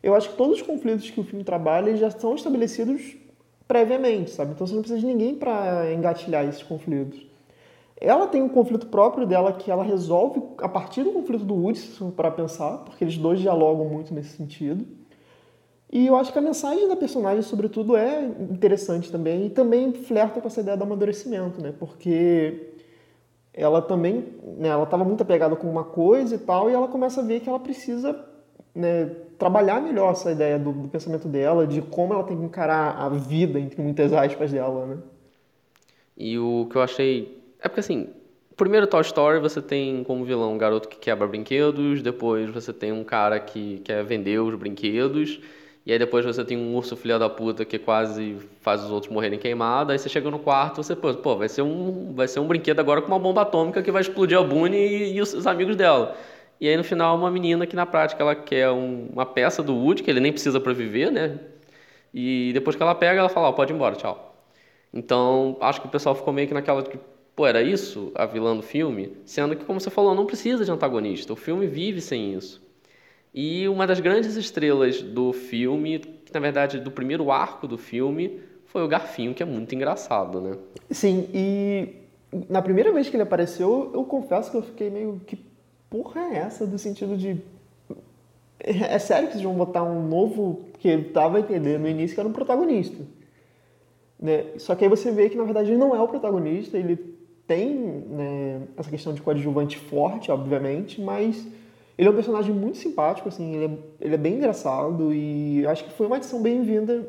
eu acho que todos os conflitos que o filme trabalha já são estabelecidos previamente, sabe? Então você não precisa de ninguém para engatilhar esses conflitos. Ela tem um conflito próprio dela que ela resolve a partir do conflito do Woody, para pensar, porque eles dois dialogam muito nesse sentido. E eu acho que a mensagem da personagem, sobretudo, é interessante também e também flerta com essa ideia do amadurecimento, né? Porque ela também, né, ela estava muito apegada com uma coisa e tal, e ela começa a ver que ela precisa né, trabalhar melhor essa ideia do, do, pensamento dela, de como ela tem que encarar a vida, entre muitas aspas, dela, né? E o que eu achei... É porque, assim, primeiro Toy Story você tem como vilão um garoto que quebra brinquedos, depois você tem um cara que quer vender os brinquedos, e aí depois você tem um urso filha da puta que quase faz os outros morrerem queimados, aí você chega no quarto, você, pô, pô vai ser um, vai ser um brinquedo agora com uma bomba atômica que vai explodir a Bunny e, e os amigos dela. E aí no final uma menina que na prática ela quer um, uma peça do Woody, que ele nem precisa para viver, né? E depois que ela pega, ela fala, oh, pode ir embora, tchau. Então, acho que o pessoal ficou meio que naquela de que, pô, era isso a vilã do filme? Sendo que, como você falou, não precisa de antagonista. O filme vive sem isso. E uma das grandes estrelas do filme, na verdade do primeiro arco do filme, foi o Garfinho, que é muito engraçado, né? Sim, e na primeira vez que ele apareceu, eu confesso que eu fiquei meio que porra é essa do sentido de. É sério que vocês vão botar um novo que ele tava a entender no início que era um protagonista. Né? Só que aí você vê que na verdade ele não é o protagonista, ele tem né, essa questão de coadjuvante forte, obviamente, mas ele é um personagem muito simpático, assim, ele é, ele é bem engraçado e acho que foi uma adição bem-vinda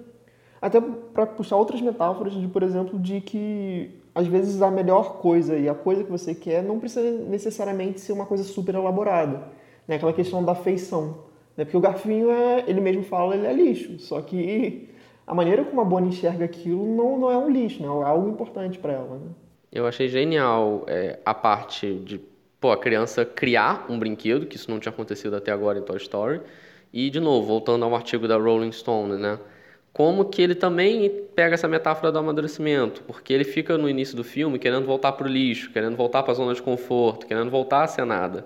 até para puxar outras metáforas de, por exemplo, de que às vezes a melhor coisa e a coisa que você quer não precisa necessariamente ser uma coisa super elaborada. Né? Aquela questão da feição. Né? Porque o garfinho, é, ele mesmo fala, ele é lixo. Só que a maneira como a Bonnie enxerga aquilo não, não é um lixo, não é algo importante para ela. Né? Eu achei genial é, a parte de pô, a criança criar um brinquedo, que isso não tinha acontecido até agora em Toy Story. E, de novo, voltando ao artigo da Rolling Stone, né? Como que ele também pega essa metáfora do amadurecimento, porque ele fica no início do filme querendo voltar para o lixo, querendo voltar para a zona de conforto, querendo voltar a ser nada.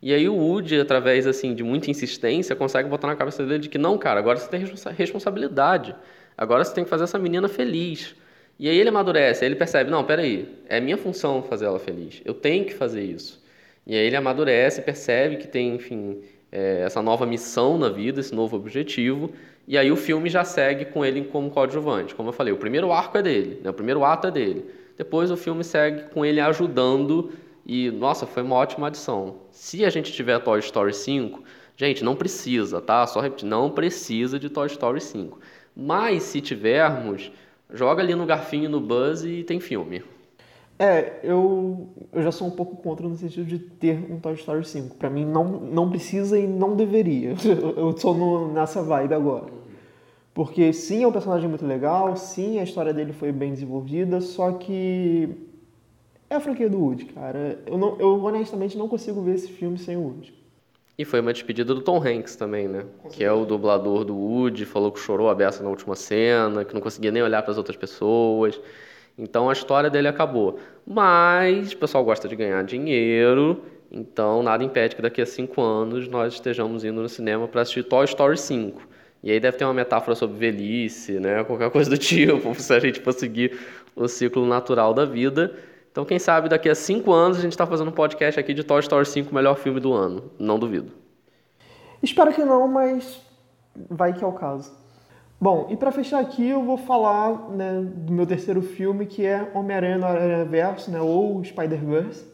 E aí o Woody, através assim de muita insistência, consegue botar na cabeça dele de que não, cara, agora você tem responsabilidade. Agora você tem que fazer essa menina feliz. E aí ele amadurece, aí ele percebe, não, peraí, é minha função fazer ela feliz. Eu tenho que fazer isso. E aí ele amadurece, percebe que tem, enfim, é, essa nova missão na vida, esse novo objetivo. E aí o filme já segue com ele como coadjuvante. Como eu falei, o primeiro arco é dele, né? o primeiro ato é dele. Depois o filme segue com ele ajudando e, nossa, foi uma ótima adição. Se a gente tiver Toy Story 5, gente, não precisa, tá? Só repetir, não precisa de Toy Story 5. Mas se tivermos, joga ali no garfinho no Buzz e tem filme. É, eu, eu já sou um pouco contra no sentido de ter um Toy Story 5. Para mim não, não precisa e não deveria. <laughs> Eu sou no, nessa vibe agora. Porque sim, é um personagem muito legal, sim, a história dele foi bem desenvolvida, só que é a franquia do Woody, cara. Eu, não, eu honestamente não consigo ver esse filme sem o Woody. E foi uma despedida do Tom Hanks também, né? Que é o dublador do Woody, falou que chorou a beça na última cena, que não conseguia nem olhar para as outras pessoas. Então a história dele acabou. Mas o pessoal gosta de ganhar dinheiro, então nada impede que daqui a cinco anos nós estejamos indo no cinema para assistir Toy Story 5. E aí deve ter uma metáfora sobre velhice, né? Qualquer coisa do <laughs> tipo, se a gente for seguir o ciclo natural da vida. Então, quem sabe daqui a cinco anos a gente está fazendo um podcast aqui de Toy Story 5, o melhor filme do ano. Não duvido. Espero que não, mas vai que é o caso. Bom, e para fechar aqui eu vou falar né, do meu terceiro filme, que é Homem-Aranha no Aranha-Verso, né, ou Spider-Verse.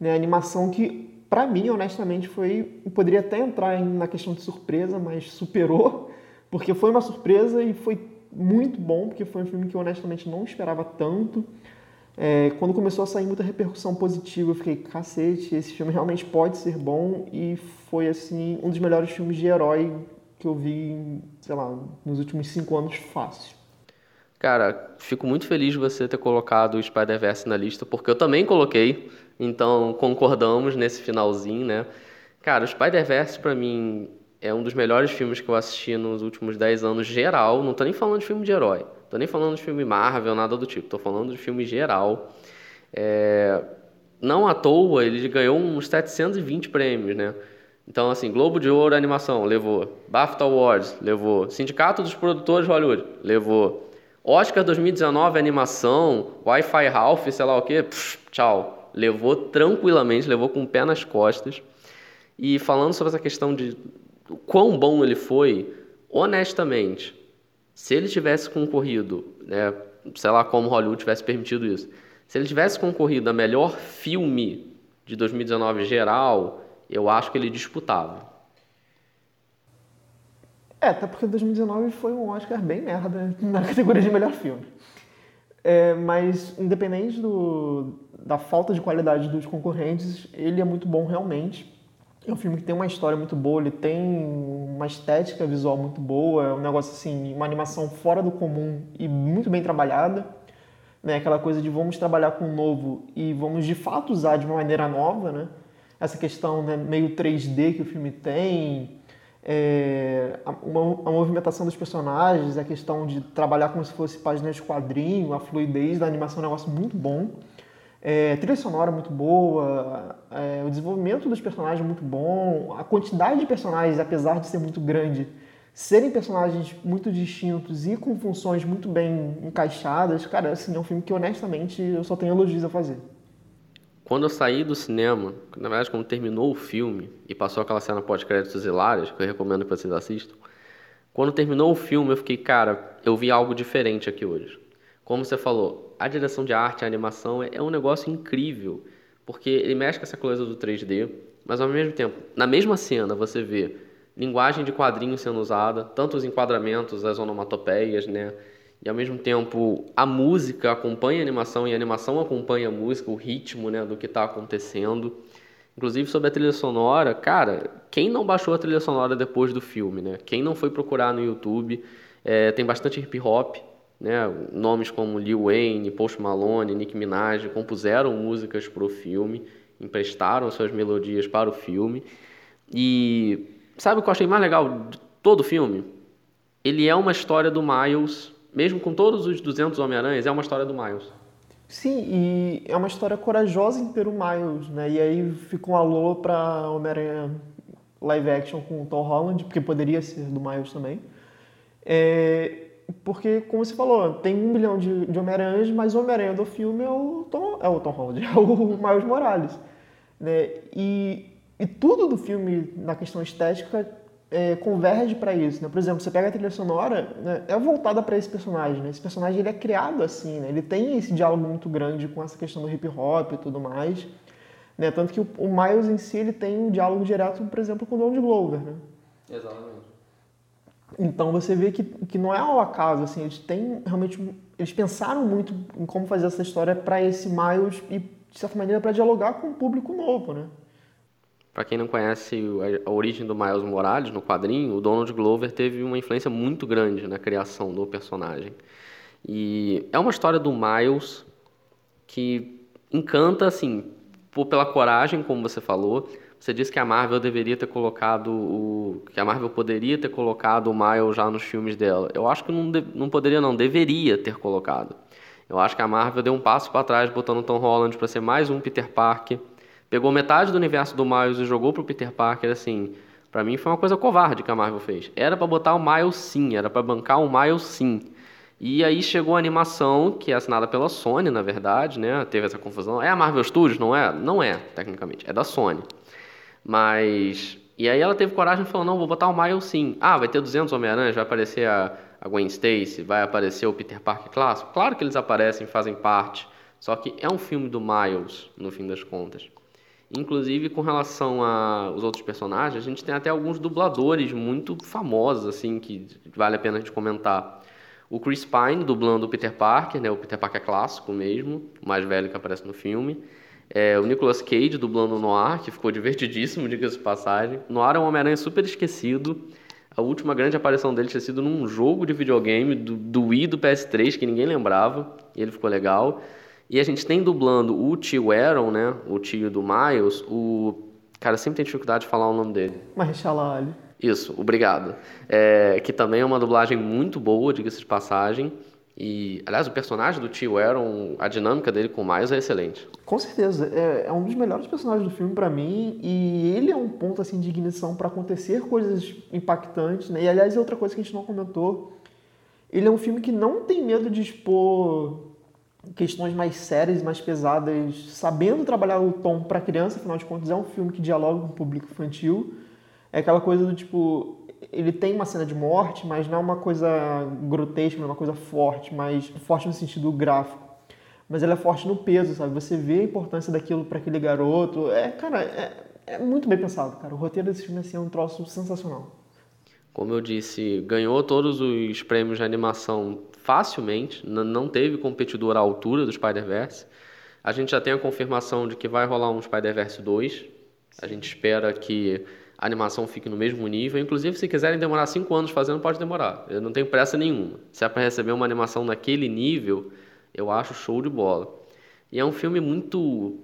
Né, animação que, para mim, honestamente, foi poderia até entrar na questão de surpresa, mas superou, porque foi uma surpresa e foi muito bom, porque foi um filme que eu honestamente não esperava tanto. É, quando começou a sair muita repercussão positiva, eu fiquei, cacete, esse filme realmente pode ser bom e foi, assim, um dos melhores filmes de herói que eu vi, sei lá, nos últimos cinco anos fácil. Cara, fico muito feliz de você ter colocado o Spider-Verse na lista, porque eu também coloquei, então concordamos nesse finalzinho, né? Cara, o Spider-Verse para mim é um dos melhores filmes que eu assisti nos últimos 10 anos geral, não tô nem falando de filme de herói. Tô nem falando de filme Marvel, nada do tipo. Tô falando de filme geral. É... Não à toa, ele ganhou uns 720 prêmios, né? Então, assim, Globo de Ouro Animação, levou. BAFTA Awards, levou. Sindicato dos Produtores Hollywood, levou. Oscar 2019 Animação, Wi-Fi Ralph, sei lá o quê, pff, tchau. Levou tranquilamente, levou com o pé nas costas. E falando sobre essa questão de quão bom ele foi, honestamente, se ele tivesse concorrido, né, sei lá como Hollywood tivesse permitido isso, se ele tivesse concorrido a melhor filme de 2019 geral, eu acho que ele disputava. É, até porque 2019 foi um Oscar bem merda na categoria de melhor filme. É, mas, independente do, da falta de qualidade dos concorrentes, ele é muito bom realmente. É um filme que tem uma história muito boa, ele tem uma estética visual muito boa, é um negócio assim, uma animação fora do comum e muito bem trabalhada. Né? Aquela coisa de vamos trabalhar com o novo e vamos de fato usar de uma maneira nova, né? Essa questão né, meio 3D que o filme tem, é, a, a movimentação dos personagens, a questão de trabalhar como se fosse página de quadrinho, a fluidez da animação é um negócio muito bom. É, trilha sonora muito boa, é, o desenvolvimento dos personagens muito bom, a quantidade de personagens, apesar de ser muito grande, serem personagens muito distintos e com funções muito bem encaixadas, cara, assim, é um filme que honestamente eu só tenho elogios a fazer. Quando eu saí do cinema, na verdade quando terminou o filme e passou aquela cena pós-créditos hilárias, que eu recomendo que vocês assistam, quando terminou o filme eu fiquei, cara, eu vi algo diferente aqui hoje. Como você falou, a direção de arte, a animação é, é um negócio incrível, porque ele mexe com essa coisa do 3D, mas ao mesmo tempo, na mesma cena você vê linguagem de quadrinhos sendo usada, tanto os enquadramentos, as onomatopeias, né? E ao mesmo tempo a música acompanha a animação e a animação acompanha a música, o ritmo, né, do que está acontecendo. Inclusive sobre a trilha sonora, cara, quem não baixou a trilha sonora depois do filme, né? Quem não foi procurar no YouTube É, tem bastante hip hop, né? Nomes como Lil Wayne, Post Malone, Nicki Minaj compuseram músicas para o filme, emprestaram suas melodias para o filme. E sabe o que eu achei mais legal de todo o filme? Ele é uma história do Miles, mesmo com todos os 200 Homem-Aranhas, é uma história do Miles. Sim, e é uma história corajosa em ter o Miles, né? E aí fica um alô para Homem-Aranha live action com o Tom Holland, porque poderia ser do Miles também. É, porque, como você falou, tem um milhão de, de Homem-Aranhas, mas o Homem-Aranha do filme é o Tom, é o Tom Holland, <laughs> é o Miles Morales. Né? E, e tudo do filme, na questão estética, é, converge para isso. Né? Por exemplo, você pega a trilha sonora, né, é voltada para esse personagem. Né? Esse personagem ele é criado assim, né? ele tem esse diálogo muito grande com essa questão do hip hop e tudo mais. Né? Tanto que o, o Miles em si ele tem um diálogo direto, por exemplo, com o Donald Glover. Né? Exatamente. Então você vê que, que não é ao acaso, assim, eles têm realmente. Eles pensaram muito em como fazer essa história para esse Miles e, de certa maneira, para dialogar com um público novo, né? Para quem não conhece a origem do Miles Morales no quadrinho, o Donald Glover teve uma influência muito grande na criação do personagem. E é uma história do Miles que encanta, assim, por, pela coragem, como você falou, você disse que a Marvel deveria ter colocado o. que a Marvel poderia ter colocado o Miles já nos filmes dela. Eu acho que não, de, não poderia, não, deveria ter colocado. Eu acho que a Marvel deu um passo para trás botando Tom Holland para ser mais um Peter Parker. Pegou metade do universo do Miles e jogou pro Peter Parker, assim. Para mim foi uma coisa covarde que a Marvel fez. Era para botar o Miles sim, era para bancar o Miles sim. E aí chegou a animação, que é assinada pela Sony, na verdade, né? Teve essa confusão. É a Marvel Studios, não é? Não é, tecnicamente. É da Sony. Mas. E aí ela teve coragem e falou: não, vou botar o Miles sim. Ah, vai ter 200 Homem-Aranhas, vai aparecer a, a Gwen Stacy, vai aparecer o Peter Parker clássico. Claro que eles aparecem, fazem parte. Só que é um filme do Miles, no fim das contas. Inclusive, com relação aos outros personagens, a gente tem até alguns dubladores muito famosos, assim, que vale a pena a gente comentar. O Chris Pine, dublando o Peter Parker, né, o Peter Parker clássico mesmo, o mais velho que aparece no filme. É, o Nicolas Cage dublando o Noir, que ficou <laughs> divertidíssimo, diga-se de passagem. Noir é um Homem-Aranha super esquecido. A última grande aparição dele tinha sido num jogo de videogame do, do Wii do PS3, que ninguém lembrava, e ele ficou legal. E a gente tem dublando o tio Aaron, né? O tio do Miles, o. Cara, sempre tem dificuldade de falar o nome dele. Mahershala Ali. Isso, obrigado. É, que também é uma dublagem muito boa, diga-se de passagem. E, aliás, o personagem do tio Aaron, a dinâmica dele com o Miles é excelente. Com certeza, é, é um dos melhores personagens do filme para mim e ele é um ponto assim de ignição para acontecer coisas impactantes, né? E aliás, é outra coisa que a gente não comentou, ele é um filme que não tem medo de expor questões mais sérias, mais pesadas, sabendo trabalhar o tom para criança, afinal de contas é um filme que dialoga com o público infantil. É aquela coisa do tipo, ele tem uma cena de morte, mas não é uma coisa grotesca, não é uma coisa forte, mas forte no sentido gráfico. Mas ela é forte no peso, sabe? Você vê a importância daquilo para aquele garoto. É, cara, é, é, muito bem pensado, cara. O roteiro desse filme assim, é um troço sensacional. Como eu disse, ganhou todos os prêmios de animação facilmente, não teve competidor à altura do Spider-Verse. A gente já tem a confirmação de que vai rolar um Spider-Verse 2. A gente espera que a animação fique no mesmo nível. Inclusive, se quiserem demorar cinco anos fazendo, pode demorar. Eu não tenho pressa nenhuma. Se é para receber uma animação naquele nível, eu acho show de bola. E é um filme muito.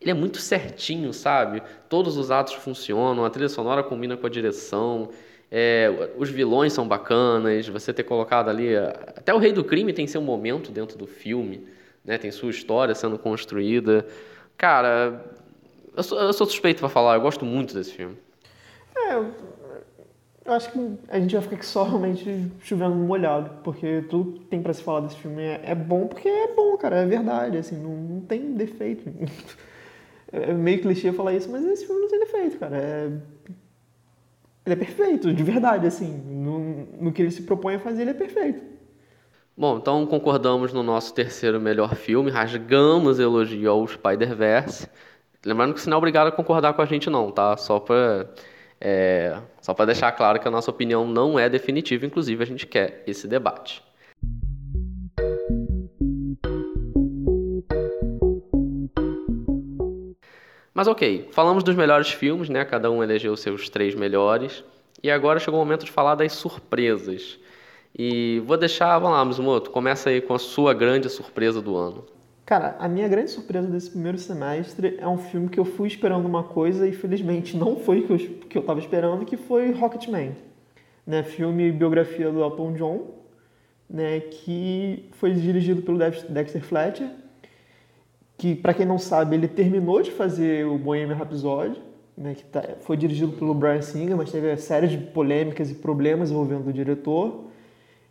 Ele é muito certinho, sabe? Todos os atos funcionam, a trilha sonora combina com a direção. É, os vilões são bacanas, você ter colocado ali. Até o Rei do Crime tem seu momento dentro do filme, né? tem sua história sendo construída. Cara, eu sou, eu sou suspeito para falar, eu gosto muito desse filme. É, eu acho que a gente vai ficar aqui só realmente chovendo molhado, porque tudo que tem para se falar desse filme é, é, bom porque é bom, cara, é verdade, assim, não, não tem defeito. <laughs> É meio clichê falar isso, mas esse filme não tem defeito, cara. É... Ele é perfeito, de verdade, assim. No, no que ele se propõe a fazer, ele é perfeito. Bom, então concordamos no nosso terceiro melhor filme, rasgamos elogio ao Spider-Verse. Lembrando que você não é obrigado a concordar com a gente, não, tá? Só pra é, só para deixar claro que a nossa opinião não é definitiva, inclusive a gente quer esse debate. Mas ok, falamos dos melhores filmes, né? Cada um elegeu seus três melhores. E agora chegou o momento de falar das surpresas. E vou deixar, vamos lá, Mizumoto, começa aí com a sua grande surpresa do ano. Cara, a minha grande surpresa desse primeiro semestre é um filme que eu fui esperando uma coisa e felizmente não foi que eu, que eu tava esperando, que foi Rocketman. Né? Filme biografia do Elton John, né? que foi dirigido pelo Dexter Fletcher, que, para quem não sabe, ele terminou de fazer o Bohemian Rhapsody, né, que tá, foi dirigido pelo Brian Singer, mas teve série de polêmicas e problemas envolvendo o diretor.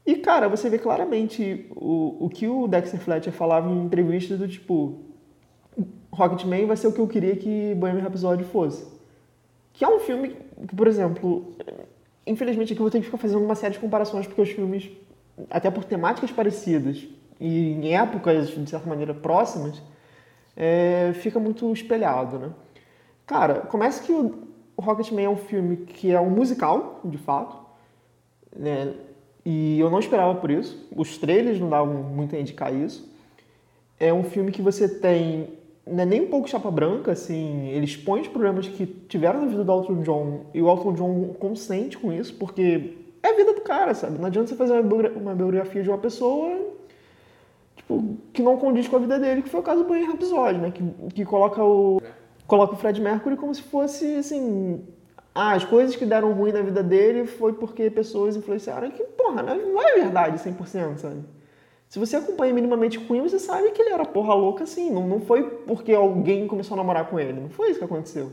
E, cara, você vê claramente o, o que o Dexter Fletcher falava em entrevistas do tipo Rocketman vai ser o que eu queria que Bohemian Rhapsody fosse. Que é um filme que, por exemplo, infelizmente aqui eu vou ter que ficar fazendo uma série de comparações porque os filmes, até por temáticas parecidas e em épocas, de certa maneira, próximas, é, fica muito espelhado, né? Cara, começa que o Rocketman é um filme que é um musical, de fato, né? E eu não esperava por isso. Os trailers não davam muito a indicar isso. É um filme que você tem não é nem um pouco chapa branca, assim, ele expõe os problemas que tiveram na vida do Elton John e o Elton John consente com isso, porque é a vida do cara, sabe? Não adianta você fazer uma biografia de uma pessoa que não condiz com a vida dele, que foi o caso do Bohemian Rhapsody, né? Que, que coloca o coloca o Fred Mercury como se fosse, assim, ah, as coisas que deram ruim na vida dele foi porque pessoas influenciaram, que, porra, não é verdade 100%, sabe? Se você acompanha minimamente Queen, você sabe que ele era porra louca assim, não, não foi porque alguém começou a namorar com ele, não foi isso que aconteceu.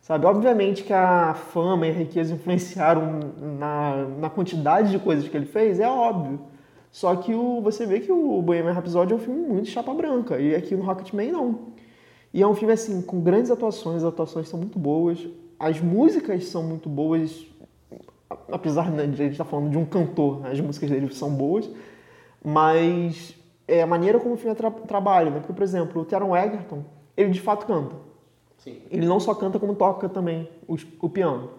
Sabe, obviamente que a fama e a riqueza influenciaram na, na quantidade de coisas que ele fez, é óbvio. Só que o, você vê que o Bohemian Rhapsody é um filme muito chapa branca, e aqui no Rocketman não. E é um filme assim, com grandes atuações, as atuações são muito boas, as músicas são muito boas, apesar né, de a gente estar tá falando de um cantor, as músicas dele são boas, mas é a maneira como o filme tra trabalha, né? Porque, por exemplo, o Taron Egerton, ele de fato canta. Sim. Ele não só canta, como toca também o, o piano.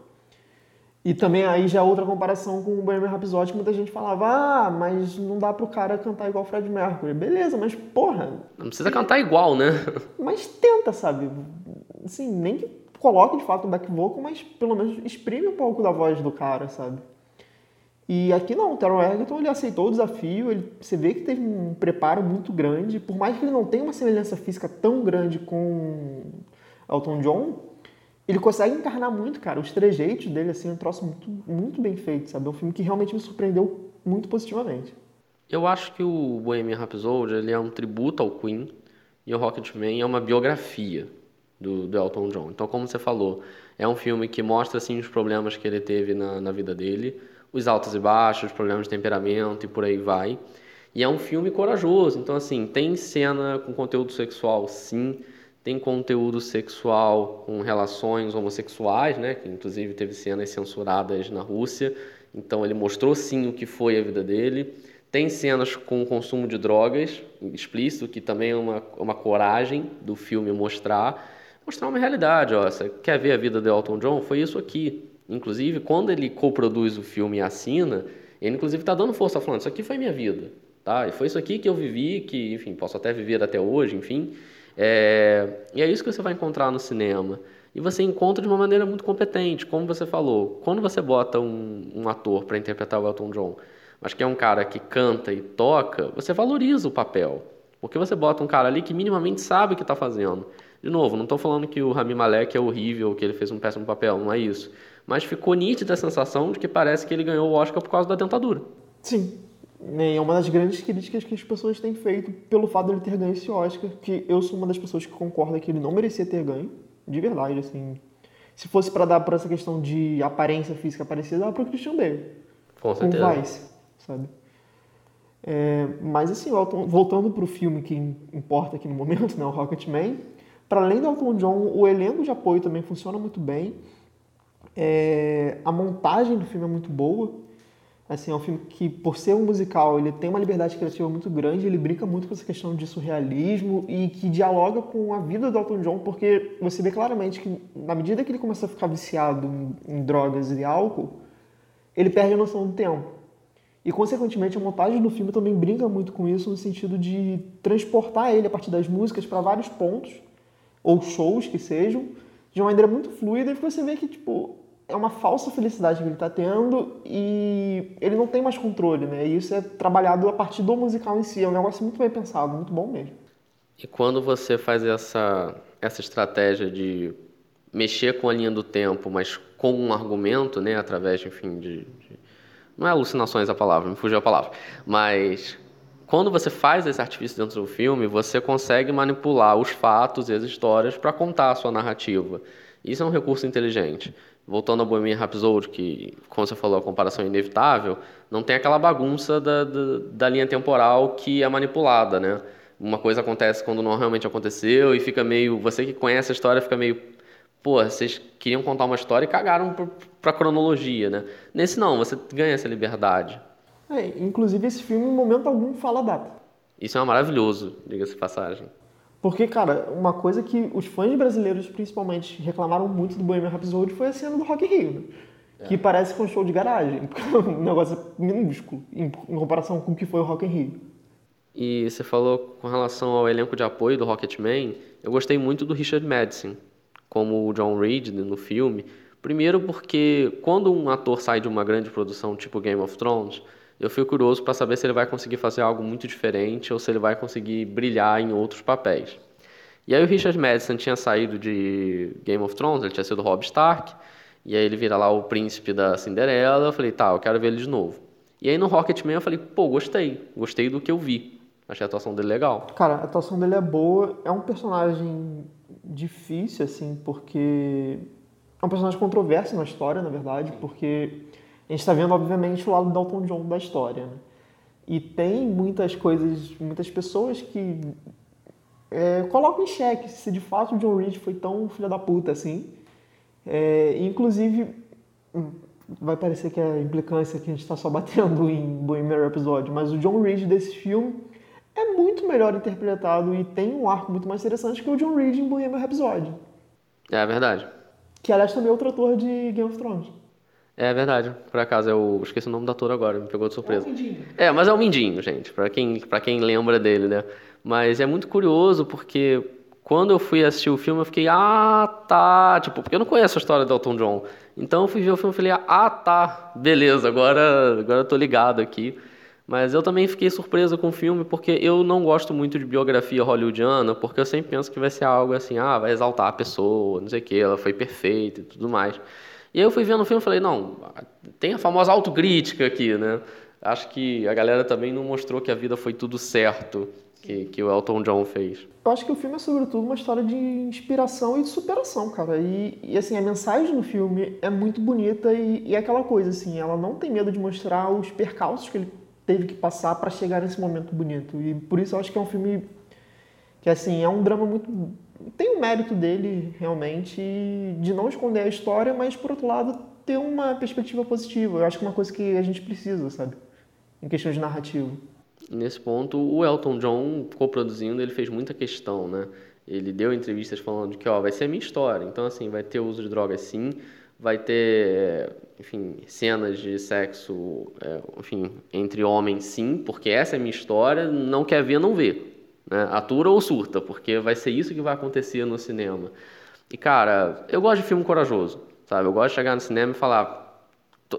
E também aí já é outra comparação com o Bohemian Rhapsody, que muita gente falava, ah, mas não dá pro cara cantar igual o Fred Mercury. Beleza, mas porra... Não precisa cantar igual, né? <laughs> Mas tenta, sabe? Assim, nem que coloque de fato um back vocal, mas pelo menos exprime um pouco da voz do cara, sabe? E aqui não, o Taron Egerton ele aceitou o desafio, ele, você vê que teve um preparo muito grande, por mais que ele não tenha uma semelhança física tão grande com Elton John, ele consegue encarnar muito, cara, os trejeitos dele, assim, é um troço muito, muito bem feito, sabe? É um filme que realmente me surpreendeu muito positivamente. Eu acho que o Bohemian Rhapsody, ele é um tributo ao Queen, e o Rocketman é uma biografia do, do Elton John. Então, como você falou, é um filme que mostra assim os problemas que ele teve na, na vida dele, os altos e baixos, os problemas de temperamento e por aí vai. E é um filme corajoso. Então, assim, tem cena com conteúdo sexual, sim. Tem conteúdo sexual com relações homossexuais, né? Que inclusive teve cenas censuradas na Rússia. Então, ele mostrou sim o que foi a vida dele. Tem cenas com consumo de drogas explícito, que também é uma, uma coragem do filme mostrar mostrar uma realidade. Ó, você quer ver a vida do Elton John? Foi isso aqui. Inclusive, quando ele coproduz o filme e assina, ele inclusive está dando força falando, isso aqui foi minha vida. Tá? E foi isso aqui que eu vivi, que, enfim, posso até viver até hoje, enfim. É... E é isso que você vai encontrar no cinema. E você encontra de uma maneira muito competente, como você falou. Quando você bota um, um ator para interpretar o Elton John, mas que é um cara que canta e toca, você valoriza o papel. Porque você bota um cara ali que minimamente sabe o que está fazendo. De novo, não estou falando que o Rami Malek é horrível, que ele fez um péssimo papel, não é isso. Mas ficou nítida a sensação de que parece que ele ganhou o Oscar por causa da dentadura. Sim. É uma das grandes críticas que as pessoas têm feito pelo fato de ele ter ganho esse Oscar, que eu sou uma das pessoas que concorda que ele não merecia ter ganho, de verdade, assim. Se fosse para dar por essa questão de aparência física parecida, dava pro Christian Bale. Com certeza. Com Vice, sabe? É, mas assim, voltando pro filme que importa aqui no momento, né, o Rocketman, para além do Elton John, o elenco de apoio também funciona muito bem. É, a montagem do filme é muito boa. Assim, é um filme que, por ser um musical, ele tem uma liberdade criativa muito grande, ele brinca muito com essa questão de surrealismo e que dialoga com a vida do Elton John, porque você vê claramente que, na medida que ele começa a ficar viciado em, em drogas e álcool, ele perde a noção do tempo. E, consequentemente, a montagem do filme também brinca muito com isso, no sentido de transportar ele, a partir das músicas, para vários pontos ou shows que sejam, de uma maneira muito fluida, e você vê que, tipo, é uma falsa felicidade que ele está tendo e ele não tem mais controle, né? E isso é trabalhado a partir do musical em si. É um negócio muito bem pensado, muito bom mesmo. E quando você faz essa, essa estratégia de mexer com a linha do tempo, mas com um argumento, né, através, enfim, de, de não é alucinações a palavra, me fugiu a palavra, mas quando você faz esse artifício dentro do filme, você consegue manipular os fatos e as histórias para contar a sua narrativa. Isso é um recurso inteligente. Voltando ao Bohemian Rhapsody, que, como você falou, a comparação é inevitável, não tem aquela bagunça da, da, da linha temporal que é manipulada, né? Uma coisa acontece quando não realmente aconteceu e fica meio... Você que conhece a história fica meio pô, vocês queriam contar uma história e cagaram para a cronologia, né? Nesse não, você ganha essa liberdade. É, inclusive esse filme em momento algum fala a data. Isso é maravilhoso, diga-se passagem. Porque, cara, uma coisa que os fãs brasileiros principalmente reclamaram muito do Bohemian Rhapsody foi a cena do Rock in Rio, né? é. que parece com um show de garagem, <laughs> um negócio minúsculo em, em comparação com o que foi o Rock in Rio. E você falou com relação ao elenco de apoio do Rocketman, eu gostei muito do Richard Madison, como o John Reed no filme. Primeiro porque quando um ator sai de uma grande produção tipo Game of Thrones, eu fico curioso para saber se ele vai conseguir fazer algo muito diferente ou se ele vai conseguir brilhar em outros papéis. E aí o Richard Madison tinha saído de Game of Thrones, ele tinha sido Robb Stark, e aí ele vira lá o príncipe da Cinderela, eu falei, tá, eu quero ver ele de novo. E aí no Rocketman eu falei, pô, gostei, gostei do que eu vi. Achei a atuação dele legal. Cara, a atuação dele é boa, é um personagem difícil, assim, porque é um personagem controverso na história, na verdade, porque a gente está vendo, obviamente, o lado do Elton John da história, né? E tem muitas coisas, muitas pessoas que é, colocam em xeque se de fato o John Reed foi tão filho da puta assim. É, inclusive, hum, vai parecer que é implicância que a gente está só batendo em Bohemian Rhapsody, mas o John Reed desse filme é muito melhor interpretado e tem um arco muito mais interessante que o John Reed em Bohemian Rhapsody. É verdade. Que aliás também é outro ator de Game of Thrones. É verdade. Por acaso, eu esqueci o nome do ator agora, me pegou de surpresa. É, o Mindinho. é mas é o Mindinho, gente, para quem, pra quem lembra dele, né? Mas é muito curioso porque quando eu fui assistir o filme, eu fiquei, ah, tá. Tipo, porque eu não conheço a história do Elton John. Então eu fui ver o filme e falei, ah, tá, beleza, agora, agora eu tô ligado aqui. Mas eu também fiquei surpreso com o filme porque eu não gosto muito de biografia hollywoodiana, porque eu sempre penso que vai ser algo assim, ah, vai exaltar a pessoa, não sei o que, ela foi perfeita e tudo mais. E aí eu fui vendo o filme e falei, não, tem a famosa autocrítica aqui, né? Acho que a galera também não mostrou que a vida foi tudo certo que, que o Elton John fez. Eu acho que o filme é sobretudo uma história de inspiração e de superação, cara. E, e assim, a mensagem do filme é muito bonita e, e é aquela coisa, assim, ela não tem medo de mostrar os percalços que ele teve que passar para chegar nesse momento bonito. E por isso eu acho que é um filme que assim é um drama muito tem o mérito dele realmente de não esconder a história, mas por outro lado ter uma perspectiva positiva. Eu acho que é uma coisa que a gente precisa, sabe? Em questão de narrativa. Nesse ponto, o Elton John, co-produzindo, ele fez muita questão, né? Ele deu entrevistas falando que, ó, vai ser a minha história. Então, assim, vai ter uso de drogas sim, vai ter, enfim, cenas de sexo, é, enfim, entre homens, sim, porque essa é a minha história, não quer ver, não vê. Né? Atura ou surta, porque vai ser isso que vai acontecer no cinema. E, cara, eu gosto de filme corajoso, sabe? Eu gosto de chegar no cinema e falar,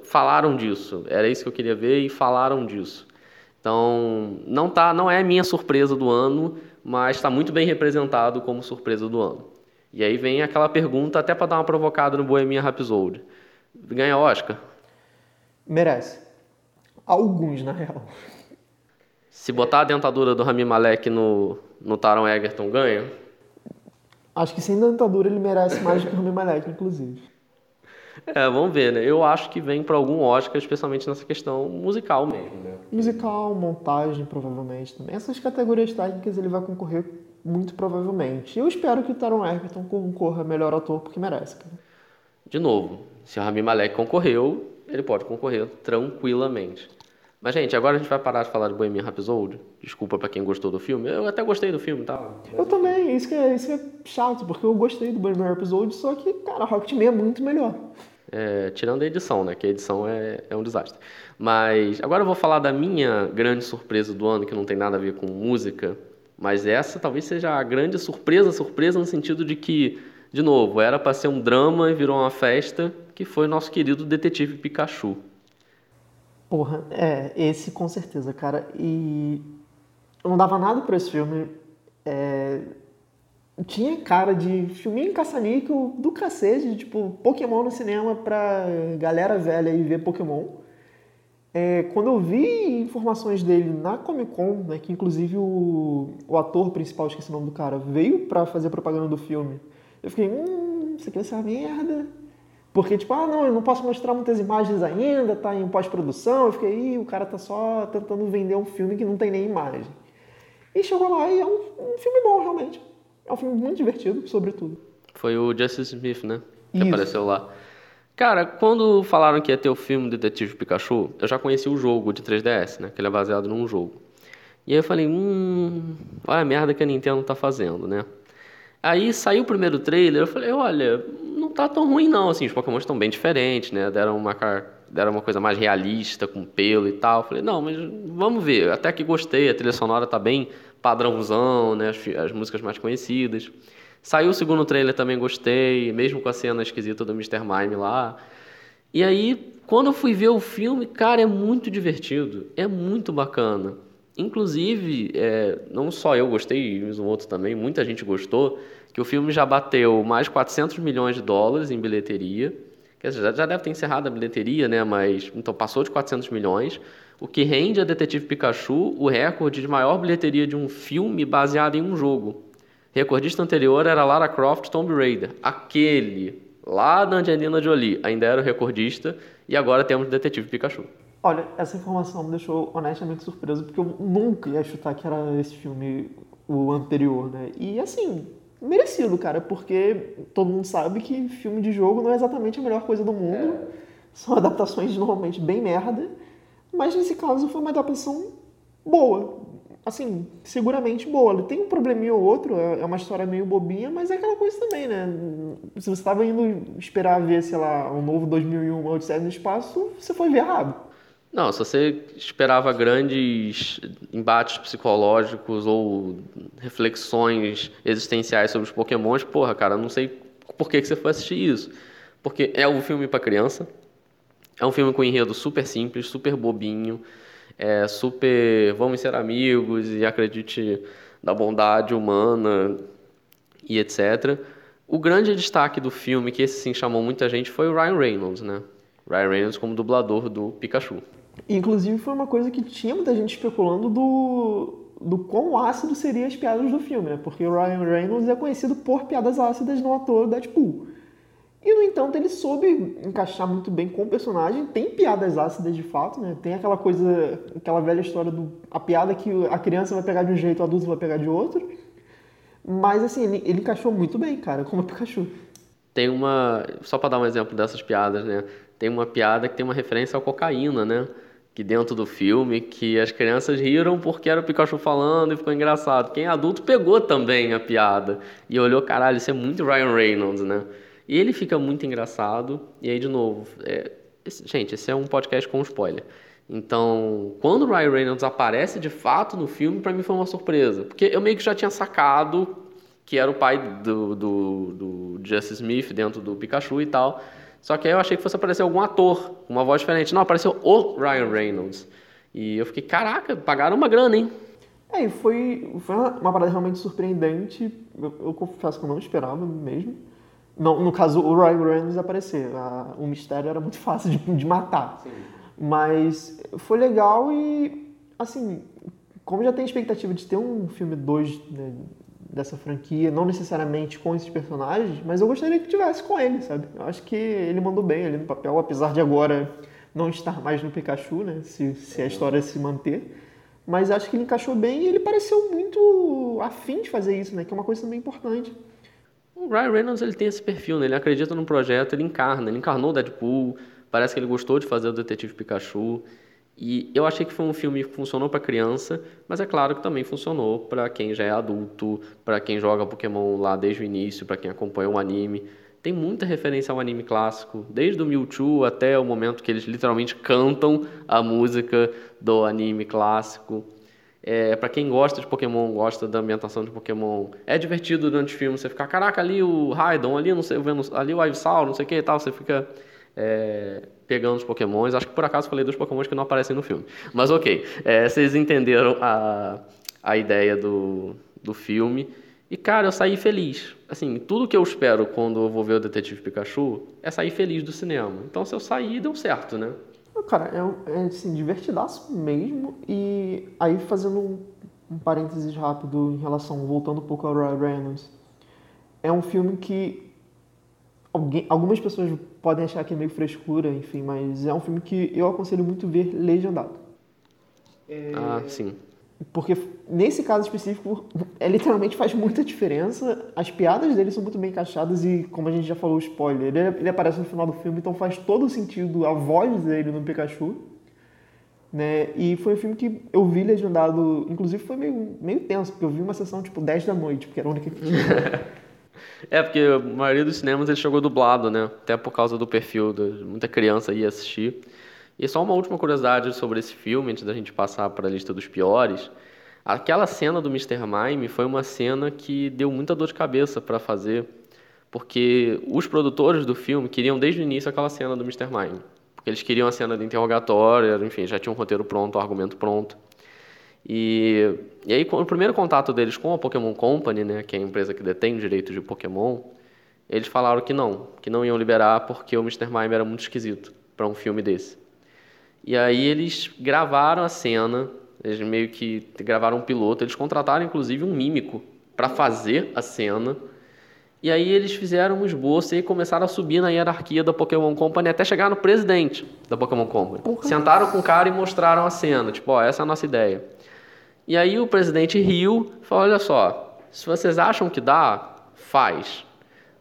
falaram disso, era isso que eu queria ver e falaram disso. Então, não tá, não é minha surpresa do ano, mas está muito bem representado como surpresa do ano. E aí vem aquela pergunta, até para dar uma provocada no Bohemian Rhapsody. Ganha Oscar? Merece. Alguns, na real. Se botar a dentadura do Rami Malek no, no Taron Egerton, ganha? Acho que sem dentadura ele merece mais do que o Rami Malek, inclusive. É, vamos ver, né? Eu acho que vem para algum Oscar, especialmente nessa questão musical mesmo, né? Musical, montagem, provavelmente também. Essas categorias técnicas ele vai concorrer muito provavelmente. Eu espero que o Taron Egerton concorra melhor ator, porque merece, cara. De novo, se o Rami Malek concorreu, ele pode concorrer tranquilamente. Mas, gente, agora a gente vai parar de falar de Bohemian Rhapsody. Desculpa para quem gostou do filme. Eu até gostei do filme, tá? Eu também. Isso que, é, isso é chato, porque eu gostei do Bohemian Rhapsody, só que, cara, Rocketman é muito melhor. É, tirando a edição, né? Que a edição é, é um desastre. Mas agora eu vou falar da minha grande surpresa do ano, que não tem nada a ver com música, mas essa talvez seja a grande surpresa, surpresa no sentido de que, de novo, era para ser um drama e virou uma festa, que foi nosso querido detetive Pikachu. Porra, é, esse com certeza, cara. E eu não dava nada pra esse filme. É, tinha cara de filminho caça-níquel do cacete, tipo, Pokémon no cinema pra galera velha e ver Pokémon. É, quando eu vi informações dele na Comic Con, né, que inclusive o, o ator principal, esqueci o nome do cara, veio pra fazer propaganda do filme, eu fiquei, hum, isso aqui vai ser uma merda. Porque, tipo, ah, não, eu não posso mostrar muitas imagens ainda, tá em pós-produção. Eu fiquei, Ih, o cara tá só tentando vender um filme que não tem nem imagem. E chegou lá e é um, um filme bom, realmente. É um filme muito divertido, sobretudo. Foi o Justice Smith, né? Que Isso. apareceu lá. Cara, quando falaram que ia ter o filme Detetive Pikachu, eu já conheci o jogo de 3DS, né? Que ele é baseado num jogo. E aí eu falei, hum, olha a merda que a Nintendo tá fazendo, né? Aí saiu o primeiro trailer, eu falei, olha, não tá tão ruim não, assim, os Pokémon estão bem diferentes, né? Deram uma, deram uma coisa mais realista, com pelo e tal. Falei, não, mas vamos ver, até que gostei, a trilha sonora tá bem padrãozão, né? As, as músicas mais conhecidas. Saiu o segundo trailer, também gostei, mesmo com a cena esquisita do Mr. Mime lá. E aí, quando eu fui ver o filme, cara, é muito divertido, é muito bacana. Inclusive, é, não só eu gostei, mas o outro também, muita gente gostou, que o filme já bateu mais 400 milhões de dólares em bilheteria. Quer dizer, já, já deve ter encerrado a bilheteria, né? Mas, então, passou de 400 milhões, o que rende a Detetive Pikachu o recorde de maior bilheteria de um filme baseado em um jogo. Recordista anterior era Lara Croft Tomb Raider. Aquele lá da Angelina Jolie ainda era o recordista e agora temos Detetive Pikachu. Olha, essa informação me deixou honestamente surpreso, porque eu nunca ia chutar que era esse filme o anterior, né? E assim, merecido, cara, porque todo mundo sabe que filme de jogo não é exatamente a melhor coisa do mundo. São adaptações normalmente bem merda. Mas nesse caso foi uma adaptação boa. Assim, seguramente boa. Ele tem um probleminha ou outro, é é uma história meio bobinha, mas é aquela coisa também, né? Se você estava indo esperar ver, sei lá, um novo 2001, uma Odisseia no Espaço, você foi ver errado. Não, se você esperava grandes embates psicológicos ou reflexões existenciais sobre os Pokémons, porra, cara, não sei por que que você foi assistir isso. Porque é um filme pra criança, é um filme com enredo super simples, super bobinho, é super vamos ser amigos e acredite na bondade humana e etc. O grande destaque do filme, que esse sim chamou muita gente, foi o Ryan Reynolds, né? Ryan Reynolds como dublador do Pikachu. Inclusive foi uma coisa que tinha muita gente especulando do, do quão ácido seriam as piadas do filme, né? Porque o Ryan Reynolds é conhecido por piadas ácidas no ator Deadpool. E, no entanto, ele soube encaixar muito bem com o personagem. Tem piadas ácidas de fato, né? Tem aquela coisa, aquela velha história do a piada que a criança vai pegar de um jeito, o adulto vai pegar de outro. Mas, assim, ele, ele encaixou muito bem, cara, como o Pikachu. Tem uma. Só para dar um exemplo dessas piadas, né? Tem uma piada que tem uma referência à cocaína, né? Que dentro do filme, que as crianças riram porque era o Pikachu falando e ficou engraçado. Quem é adulto pegou também a piada e olhou, caralho, isso é muito Ryan Reynolds, né? E ele fica muito engraçado. E aí, de novo, é, gente, esse é um podcast com spoiler. Então, quando o Ryan Reynolds aparece de fato no filme, pra mim foi uma surpresa. Porque eu meio que já tinha sacado que era o pai do, do, do Justice Smith dentro do Pikachu e tal. Só que aí eu achei que fosse aparecer algum ator uma voz diferente. Não, apareceu o Ryan Reynolds. E eu fiquei, caraca, pagaram uma grana, hein? É, e foi, foi uma, parada realmente surpreendente. Eu, eu confesso que eu não esperava mesmo. Não, no caso, o Ryan Reynolds aparecer. A- o mistério era muito <laughs> fácil de, de matar. Mas foi legal e, assim, como já tem expectativa de ter um filme 2 né, dessa franquia, não necessariamente com esses personagens, mas eu gostaria que tivesse com ele, sabe? Eu acho que ele mandou bem ali no papel, apesar de agora não estar mais no Pikachu, né? Se, se a história se manter. Mas acho que ele encaixou bem e ele pareceu muito afim de fazer isso, né? Que é uma coisa também importante. O Ryan Reynolds ele tem esse perfil, né? Ele acredita no projeto, ele encarna, ele encarnou o Deadpool, parece que ele gostou de fazer o Detetive Pikachu. E eu achei que foi um filme que funcionou para criança, mas é claro que também funcionou para quem já é adulto, para quem joga Pokémon lá desde o início, para quem acompanha o anime. Tem muita referência ao anime clássico, desde o Mewtwo até o momento que eles literalmente cantam a música do anime clássico. É, para quem gosta de Pokémon, gosta da ambientação de Pokémon, é divertido durante o filme você ficar, caraca, ali o Raidon, ali não sei, ali o Ivysaur, não sei o que e tal, você fica é, pegando os pokémons. Acho que por acaso falei dos pokémons que não aparecem no filme. Mas ok, é, vocês entenderam a, a ideia do, do filme. E, cara, eu saí feliz. Assim, tudo que eu espero quando eu vou ver o Detetive Pikachu é sair feliz do cinema. Então, se eu sair, deu certo, né? Cara, é, é assim, divertidaço mesmo. E aí, fazendo um, um parênteses rápido em relação, voltando um pouco ao Ryan Reynolds. É um filme que alguém, algumas pessoas podem achar que é meio frescura, enfim, mas é um filme que eu aconselho muito ver legendado. É... Ah, sim. Porque nesse caso específico, <laughs> é, literalmente faz muita diferença. As piadas dele são muito bem encaixadas e, como a gente já falou, o spoiler, ele, ele aparece no final do filme, então faz todo o sentido a voz dele no Pikachu. Né? E foi um filme que eu vi legendado, inclusive foi meio, meio tenso, porque eu vi uma sessão tipo 10 da noite, porque era a única que tinha. <laughs> <laughs> é, porque a maioria dos cinemas ele chegou dublado, né? Até por causa do perfil, de muita criança ia assistir. E só uma última curiosidade sobre esse filme, antes da gente passar para a lista dos piores. Aquela cena do Mr. Mime foi uma cena que deu muita dor de cabeça para fazer, porque os produtores do filme queriam desde o início aquela cena do Mr. Mime. Porque eles queriam a cena de interrogatório, enfim, já tinha um roteiro pronto, um argumento pronto. E, e aí, o primeiro contato deles com a Pokémon Company, né, que é a empresa que detém o direito de Pokémon, eles falaram que não, que não iam liberar porque o Mr. Mime era muito esquisito para um filme desse. E aí eles gravaram a cena, eles meio que gravaram um piloto, eles contrataram inclusive um mímico para fazer a cena. E aí eles fizeram um esboço e começaram a subir na hierarquia da Pokémon Company até chegar no presidente da Pokémon Company. Porra. Sentaram com o cara e mostraram a cena, tipo, ó, essa é a nossa ideia. E aí o presidente riu, falou, olha só, se vocês acham que dá, faz.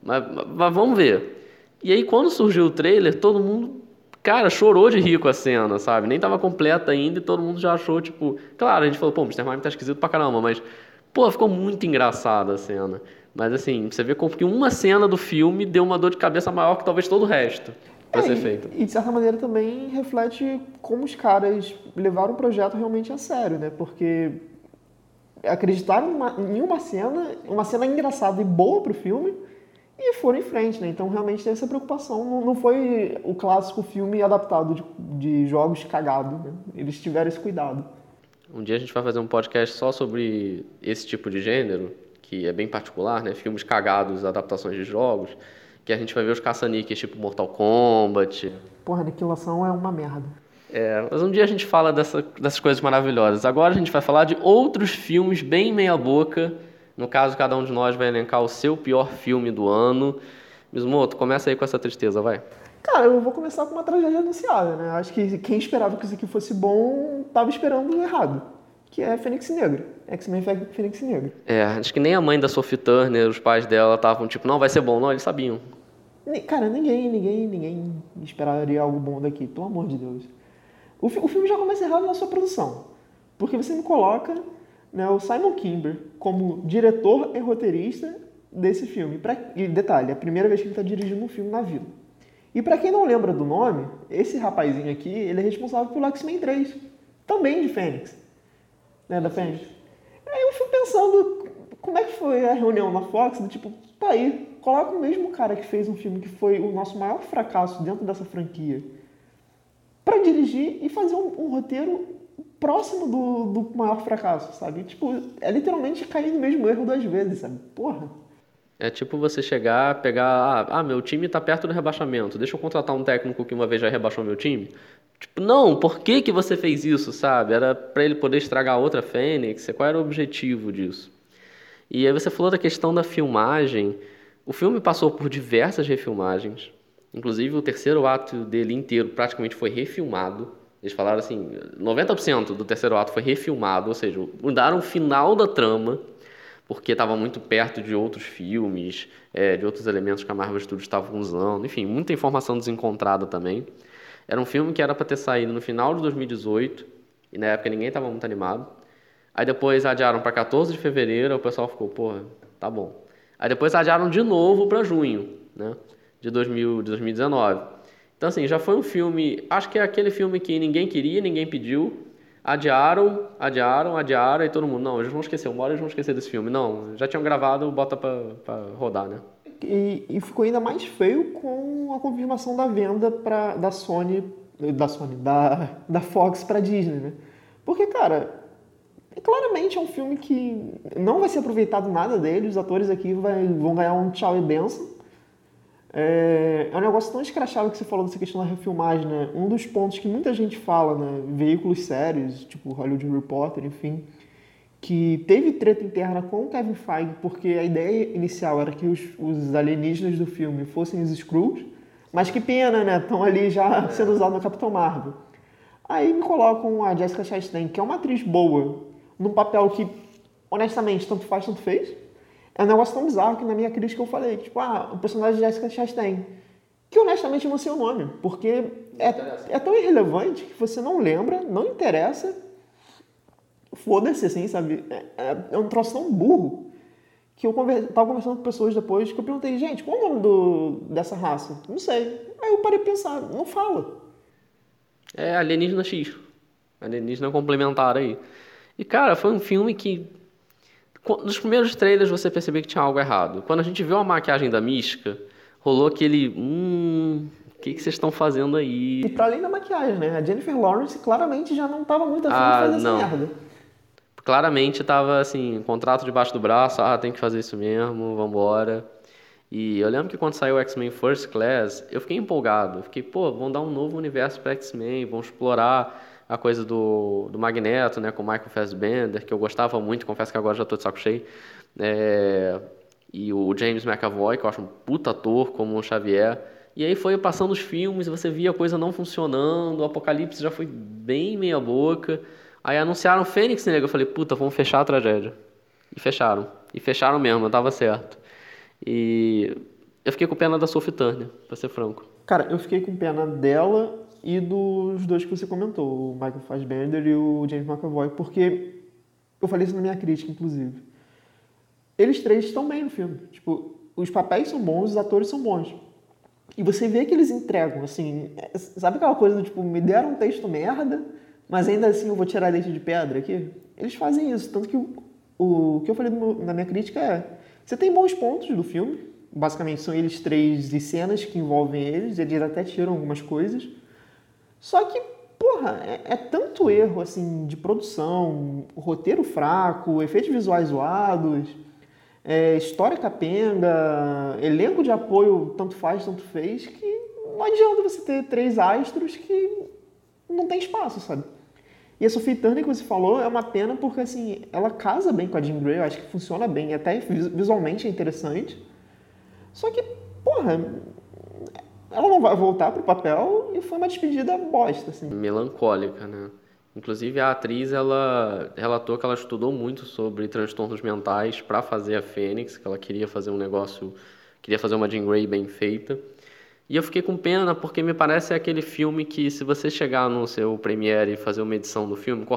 Mas, mas vamos ver. E aí quando surgiu o trailer, todo mundo cara, chorou de rir com a cena, sabe? Nem tava completa ainda e todo mundo já achou, tipo... Claro, a gente falou, pô, Mr. Mime tá esquisito pra caramba, mas... Pô, ficou muito engraçada a cena. Mas assim, você vê como que uma cena do filme deu uma dor de cabeça maior que talvez todo o resto pra é, ser. E de certa maneira também reflete como os caras levaram o projeto realmente a sério, né? Porque acreditaram em uma cena, uma cena engraçada e boa pro filme e foram em frente, né? Então realmente tem essa preocupação. Não, foi o clássico filme adaptado de, de jogos cagado, né? Eles tiveram esse cuidado. Um dia a gente vai fazer um podcast só sobre esse tipo de gênero, que é bem particular, né? Filmes cagados, adaptações de jogos, que a gente vai ver os caça-níqueis tipo Mortal Kombat. Porra, Aniquilação é uma merda. É, mas um dia a gente fala dessa, dessas coisas maravilhosas. Agora a gente vai falar de outros filmes bem meia-boca no caso, cada um de nós vai elencar o seu pior filme do ano. Mismoto, começa aí com essa tristeza, vai. Cara, eu vou começar com uma tragédia anunciada, né? Acho que quem esperava que isso aqui fosse bom, estava esperando errado. Que é Fênix Negra. X-Men Fênix Negra. É, acho que nem a mãe da Sophie Turner, os pais dela estavam tipo, não, vai ser bom. Não, eles sabiam. Cara, ninguém, ninguém, ninguém esperaria algo bom daqui, pelo amor de Deus. O, o filme já começa errado na sua produção. Porque você me coloca né, o Simon Kimber como diretor e roteirista desse filme. Pra, e detalhe, é a primeira vez que ele está dirigindo um filme na vida. E para quem não lembra do nome, esse rapazinho aqui, ele é responsável pelo X-Men 3, também de Fênix. Né, da Fênix. Aí eu fui pensando como é que foi a reunião na Fox, tipo, tá aí, coloca o mesmo cara que fez um filme que foi o nosso maior fracasso dentro dessa franquia para dirigir e fazer um, um roteiro próximo do, do maior fracasso, sabe? Tipo, é literalmente cair no mesmo erro duas vezes, sabe? Porra. É tipo você chegar, pegar, ah, ah, meu time tá perto do rebaixamento, deixa eu contratar um técnico que uma vez já rebaixou meu time. Tipo, não, por que, que você fez isso, sabe? Era para ele poder estragar outra Fênix? Qual era o objetivo disso? E aí você falou da questão da filmagem. O filme passou por diversas refilmagens. Inclusive o terceiro ato dele inteiro praticamente foi refilmado. Eles falaram assim, 90% do terceiro ato foi refilmado, ou seja, mudaram o final da trama, porque estava muito perto de outros filmes, é, de outros elementos que a Marvel Studios estavam usando, enfim, muita informação desencontrada também. Era um filme que era para ter saído no final de 2018, e na época ninguém estava muito animado. Aí depois adiaram para 14 de fevereiro, o pessoal ficou, porra, tá bom. Aí depois adiaram de novo para junho, né, de, 2000, de 2019. Então, assim, já foi um filme. Acho que é aquele filme que ninguém queria, ninguém pediu. Adiaram, adiaram, adiaram, e todo mundo, não, eles vão esquecer, uma hora eles vão esquecer desse filme. Não, já tinham gravado, bota pra rodar, né? e, e, ficou ainda mais feio com a confirmação da venda pra, da Sony, da Sony, da, da Fox para Disney, né? Porque, cara, claramente é um filme que não vai ser aproveitado nada dele, os atores aqui vai, vão ganhar um tchau e benção. É, é um negócio tão escrachado que você falou dessa questão da refilmagem, né? Um dos pontos que muita gente fala, né? Veículos sérios, tipo Hollywood Reporter, enfim, que teve treta interna com o Kevin Feige, porque a ideia inicial era que os, os alienígenas do filme fossem os Skrulls, mas que pena, né? Estão ali já sendo usados no Capitão Marvel. Aí me colocam a Jessica Chastain, que é uma atriz boa, num papel que, honestamente, tanto faz, tanto fez. É um negócio tão bizarro que na minha crítica eu falei, tipo, ah, o personagem de Jessica Chastain, que honestamente não sei o nome, porque é, é tão irrelevante que você não lembra, não interessa, foda-se, assim, sabe? É, é, é, um troço tão burro que eu conver... tava conversando com pessoas depois que eu perguntei, gente, qual é o nome do... dessa raça? Não sei. Aí eu parei de pensar, não fala. É alienígena X. Alienígena complementar aí. E, cara, foi um filme que. Nos primeiros trailers você percebeu que tinha algo errado. Quando a gente viu a maquiagem da Mística, rolou aquele. Hum. O que, que vocês estão fazendo aí? E para além da maquiagem, né? A Jennifer Lawrence claramente já não estava muito afim ah, de fazer não. essa merda. Claramente tava assim, contrato debaixo do braço, ah, tem que fazer isso mesmo, vambora. E eu lembro que quando saiu o X-Men First Class, eu fiquei empolgado. Fiquei, pô, vão dar um novo universo para X-Men, vão explorar a coisa do, do Magneto, né, com o Michael Fassbender, que eu gostava muito, confesso que agora já estou de saco cheio. É, e o James McAvoy, que eu acho um puta ator como o Xavier. E aí foi passando os filmes, você via a coisa não funcionando, o Apocalipse já foi bem meia boca. Aí anunciaram Fênix Negra, eu falei, puta, vamos fechar a tragédia. E fecharam. E fecharam mesmo, eu tava certo. E eu fiquei com pena da Sophie Turner, pra ser franco. Cara, eu fiquei com pena dela e dos dois que você comentou, o Michael Fassbender e o James McAvoy, porque eu falei isso na minha crítica, inclusive. Eles três estão bem no filme. Tipo, os papéis são bons, os atores são bons. E você vê que eles entregam, assim, é, sabe aquela coisa do tipo, me deram um texto merda, mas ainda assim eu vou tirar leite de pedra aqui? Eles fazem isso, tanto que o, o que eu falei meu, na minha crítica é, você tem bons pontos do filme, basicamente são eles três e cenas que envolvem eles, eles até tiram algumas coisas, só que, porra, é, é tanto erro assim de produção, roteiro fraco, efeitos visuais zoados, é, história capenga, elenco de apoio tanto faz, tanto fez, que não adianta você ter três astros que não tem espaço, sabe? E a Sophie Turner que você falou é uma pena porque assim, ela casa bem com a Jean Grey, eu acho que funciona bem, até visualmente é interessante. Só que, porra, ela não vai voltar pro papel e foi uma despedida bosta, assim. Melancólica, né? Inclusive a atriz ela relatou que ela estudou muito sobre transtornos mentais para fazer a Fênix, que ela queria fazer um negócio, queria fazer uma Jean Grey bem feita. E eu fiquei com pena porque me parece aquele filme que se você chegar no seu premiere e fazer uma edição do filme,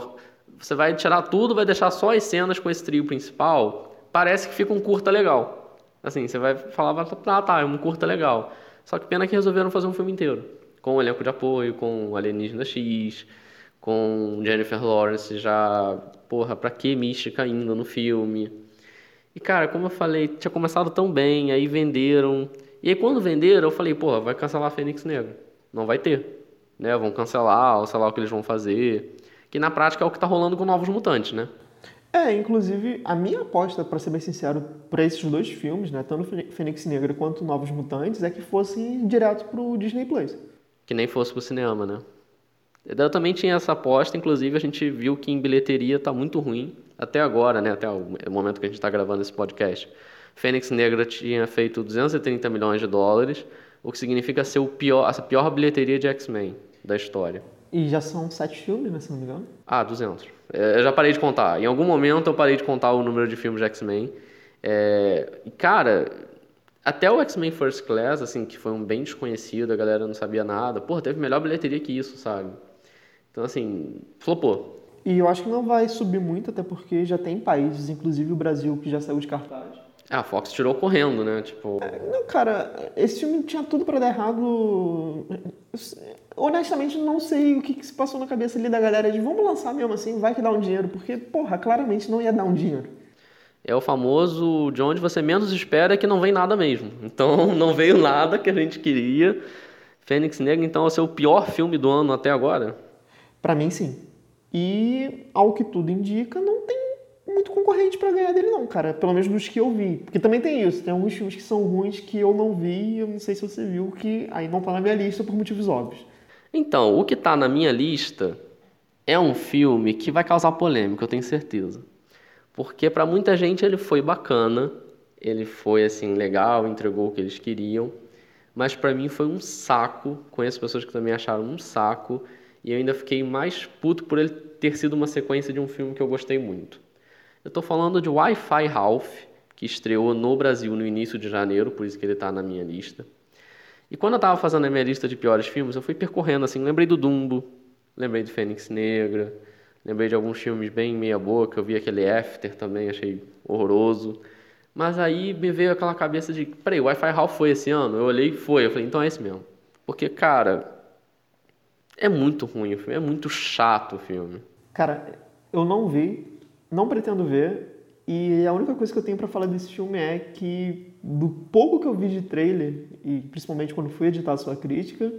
você vai tirar tudo, vai deixar só as cenas com esse trio principal, parece que fica um curta legal. Assim, você vai falar, ah, tá, é um curta legal. Só que pena que resolveram fazer um filme inteiro. Com o elenco de apoio, com Alienígena X, com Jennifer Lawrence já. Porra, pra que mística ainda no filme? E cara, como eu falei, tinha começado tão bem, aí venderam. E aí quando venderam, eu falei, porra, vai cancelar a Fênix Negra. Não vai ter. Né? Vão cancelar, ou sei lá o que eles vão fazer. Que na prática é o que tá rolando com Novos Mutantes, né? É, inclusive, a minha aposta, para ser bem sincero, para esses dois filmes, né, tanto Fênix Negra quanto Novos Mutantes, é que fossem direto pro Disney Plus. Que nem fosse pro cinema, né? Eu também tinha essa aposta, inclusive a gente viu que em bilheteria tá muito ruim, até agora, né, até o momento que a gente está gravando esse podcast. Fênix Negra tinha feito 230 milhões de dólares, o que significa ser o pior, a pior bilheteria de X-Men da história. E já são sete filmes, né, se não me engano? Ah, 200. É, eu já parei de contar. Em algum momento eu parei de contar o número de filmes de X-Men. É, cara, até o X-Men First Class, assim, que foi um bem desconhecido, a galera não sabia nada. Pô, teve melhor bilheteria que isso, sabe? Então, assim, flopou. E eu acho que não vai subir muito, até porque já tem países, inclusive o Brasil, que já saiu de cartaz. Ah, a Fox tirou correndo, né? Tipo... É, não, cara, esse filme tinha tudo para dar errado. Honestamente, não sei o que, que, se passou na cabeça ali da galera de vamos lançar mesmo assim, vai que dá um dinheiro, porque, porra, claramente não ia dar um dinheiro. é o famoso de onde você menos espera que não vem nada mesmo. <laughs> Então não veio nada que a gente queria. Fênix Negra, então, é o seu pior filme do ano até agora? Para mim, sim. E, ao que tudo indica, não tem muito concorrente para ganhar dele, não, cara. Pelo menos dos que eu vi. Porque também tem isso. Tem alguns filmes que são ruins que eu não vi. Eu não sei se você viu, que aí não tá na minha lista por motivos óbvios. Então, o que tá na minha lista é um filme que vai causar polêmica, eu tenho certeza. Porque para muita gente ele foi bacana, ele foi assim legal, entregou o que eles queriam, mas para mim foi um saco. Conheço pessoas que também acharam um saco e eu ainda fiquei mais puto por ele ter sido uma sequência de um filme que eu gostei muito. Eu estou falando de Wi-Fi Ralph, que estreou no Brasil no início de janeiro, por isso que ele está na minha lista. E quando eu estava fazendo a minha lista de piores filmes, eu fui percorrendo assim, lembrei do Dumbo, lembrei de Fênix Negra, lembrei de alguns filmes bem meia boca, eu vi aquele After também, achei horroroso. Mas aí me veio aquela cabeça de, peraí, o Wi-Fi Ralph foi esse ano? Eu olhei e foi, eu falei, então é esse mesmo. Porque, cara, é muito ruim o filme, é muito chato o filme. Cara, eu não vi, não pretendo ver, e a única coisa que eu tenho para falar desse filme é que, do pouco que eu vi de trailer, e principalmente quando fui editar a sua crítica,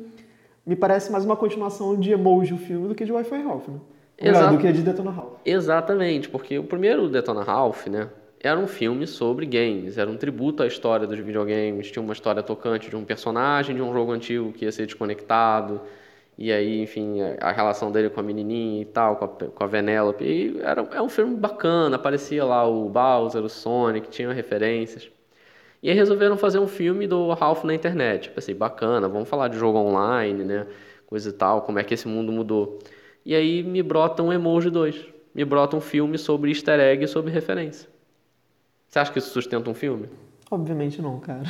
me parece mais uma continuação de Emoji o filme do que de Wi-Fi Ralph, né? Exato. do que de Detona Ralph. Exatamente, porque o primeiro Detona Ralph, né, era um filme sobre games, era um tributo à história dos videogames, tinha uma história tocante de um personagem de um jogo antigo que ia ser desconectado, e aí, enfim, a relação dele com a menininha e tal, com a, com a Venelope, e era, era um filme bacana, aparecia lá o Bowser, o Sonic, tinha referências. E aí resolveram fazer um filme do Ralph na internet. Pensei, bacana, vamos falar de jogo online, né? Coisa e tal, como é que esse mundo mudou. E aí me brota um Emoji 2. Me brota um filme sobre easter egg e sobre referência. Você acha que isso sustenta um filme? Obviamente não, cara.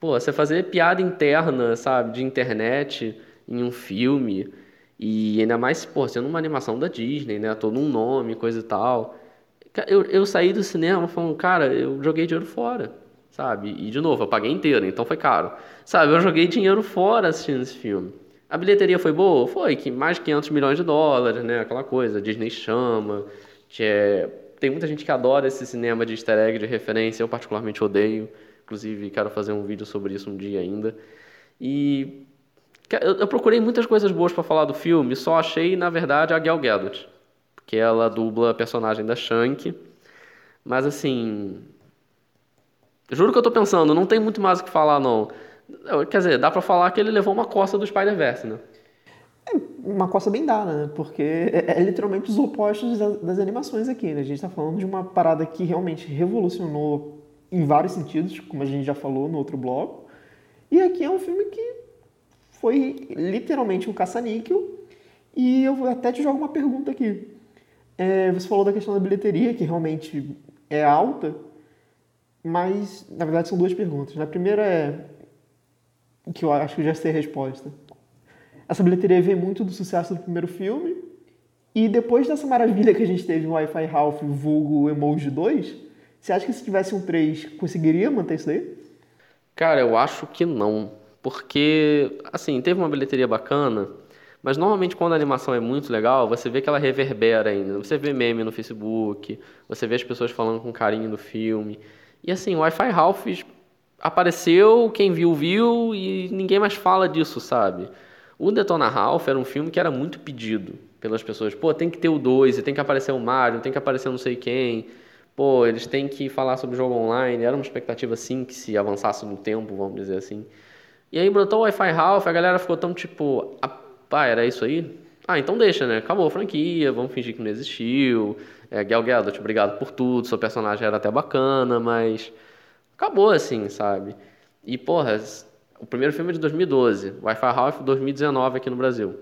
Pô, você fazer piada interna, sabe, de internet em um filme, e ainda mais, pô, sendo uma animação da Disney, né? Todo um nome, coisa e tal. Eu, eu saí do cinema falando, cara, eu joguei dinheiro fora sabe? E de novo, eu paguei inteiro, então foi caro. Sabe, eu joguei dinheiro fora assistindo esse filme. A bilheteria foi boa? Foi, que mais de 500 milhões de dólares, né? Aquela coisa, Disney chama, que é... Tem muita gente que adora esse cinema de easter egg, de referência, eu particularmente odeio. Inclusive, quero fazer um vídeo sobre isso um dia ainda. E eu, procurei muitas coisas boas para falar do filme, só achei, na verdade, a Gal Gadot, que ela dubla a personagem da Shank. Mas assim, Juro que eu tô pensando, não tem muito mais o que falar, não. Quer dizer, dá pra falar que ele levou uma costa do Spider-Verse, né? É uma costa bem dada, né? Porque é, é literalmente os opostos das, das, animações aqui, né? A gente tá falando de uma parada que realmente revolucionou em vários sentidos, como a gente já falou no outro bloco. E aqui é um filme que foi literalmente um caça-níquel. E eu até te jogo uma pergunta aqui. É, você falou da questão da bilheteria, que realmente é alta. Mas, na verdade, são duas perguntas. A primeira é que eu acho que já sei a resposta. Essa bilheteria vem muito do sucesso do primeiro filme. E depois dessa maravilha que a gente teve no Wi-Fi Ralph vulgo Emoji 2, você acha que se tivesse um 3, conseguiria manter isso daí? Cara, eu acho que não. Porque, assim, teve uma bilheteria bacana, mas normalmente quando a animação é muito legal, você vê que ela reverbera ainda. Você vê meme no Facebook, você vê as pessoas falando com carinho do filme. E assim, o Wi-Fi Ralph apareceu, quem viu, viu, e ninguém mais fala disso, sabe? O Detona Ralph era um filme que era muito pedido pelas pessoas. Pô, tem que ter o 2, tem que aparecer o Mario, tem que aparecer não sei quem. Pô, eles têm que falar sobre jogo online. Era uma expectativa, sim, que se avançasse no tempo, vamos dizer assim. E aí brotou o Wi-Fi Ralph, a galera ficou tão tipo, ah, era isso aí? Ah, então deixa, né? Acabou a franquia, vamos fingir que não existiu. É, Gal Gadot, obrigado por tudo, seu personagem era até bacana, mas acabou assim, sabe? E, porra, o primeiro filme é de 2012, Wi-Fi Ralph 2019 aqui no Brasil.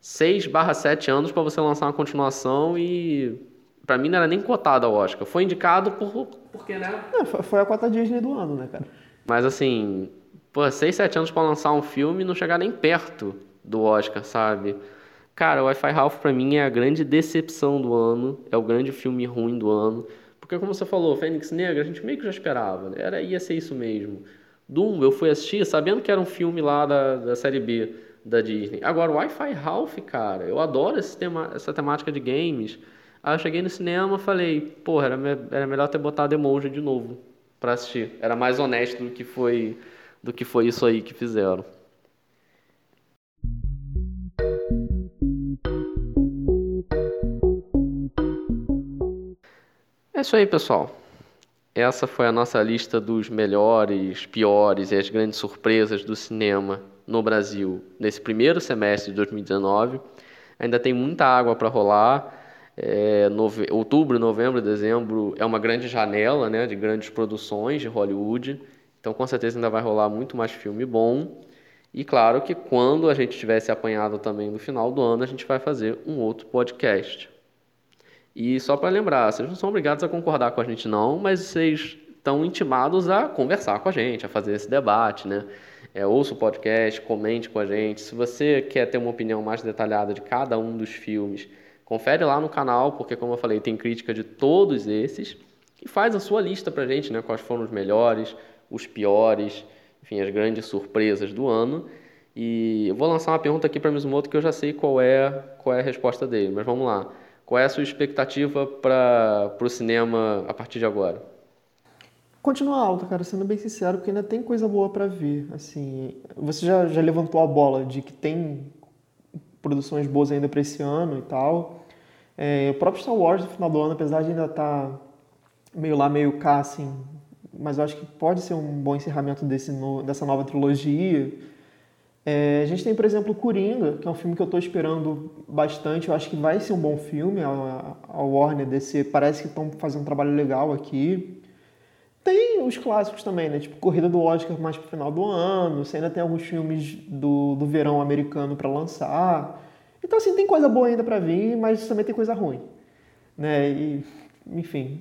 6 barra 7 anos para você lançar uma continuação e para mim não era nem cotado ao Oscar. Foi indicado por porque, né? Não, foi a cota Disney do ano, né, cara? Mas assim, pô, 6, 7 anos para lançar um filme e não chegar nem perto do Oscar, sabe? Cara, o Wi-Fi Ralph pra mim é a grande decepção do ano, é o grande filme ruim do ano. Porque como você falou, Fênix Negra, a gente meio que já esperava, né? Era, ia ser isso mesmo. Doom, eu fui assistir sabendo que era um filme lá da, da série B da Disney. Agora, o Wi-Fi Ralph, cara, eu adoro esse tema, essa temática de games. Aí eu cheguei no cinema falei, porra, era, era melhor ter botado emoji de novo para assistir. Era mais honesto do que foi do que foi isso aí que fizeram. É isso aí, pessoal. Essa foi a nossa lista dos melhores, piores e as grandes surpresas do cinema no Brasil nesse primeiro semestre de 2019. Ainda tem muita água para rolar. É, nove... Outubro, novembro, dezembro é uma grande janela né, de grandes produções de Hollywood. Então, com certeza, ainda vai rolar muito mais filme bom. E claro que quando a gente tivesse apanhado também no final do ano, a gente vai fazer um outro podcast. E só para lembrar, vocês não são obrigados a concordar com a gente não, mas vocês estão intimados a conversar com a gente, a fazer esse debate, né? É, ouça o podcast, comente com a gente. Se você quer ter uma opinião mais detalhada de cada um dos filmes, confere lá no canal, porque como eu falei, tem crítica de todos esses. E faz a sua lista pra gente, né? Quais foram os melhores, os piores, enfim, as grandes surpresas do ano. E eu vou lançar uma pergunta aqui para o Mizumoto que eu já sei qual é, qual é a resposta dele, mas vamos lá. Qual é a sua expectativa para o cinema a partir de agora? Continua alta, cara, sendo bem sincero, porque ainda tem coisa boa para vir. Assim, você já, já levantou a bola de que tem produções boas ainda para esse ano e tal. É, o próprio Star Wars no final do ano, apesar de ainda estar tá meio lá, meio cá, assim, mas eu acho que pode ser um bom encerramento desse no, dessa nova trilogia. É, a gente tem, por exemplo, Coringa, que é um filme que eu estou esperando bastante. Eu acho que vai ser um bom filme. A, a Warner DC parece que estão fazendo um trabalho legal aqui. Tem os clássicos também, né? Tipo Corrida do Oscar mais pro final do ano. Você ainda tem alguns filmes do, do verão americano para lançar. Então, assim, tem coisa boa ainda para vir, mas também tem coisa ruim. Né? E, enfim,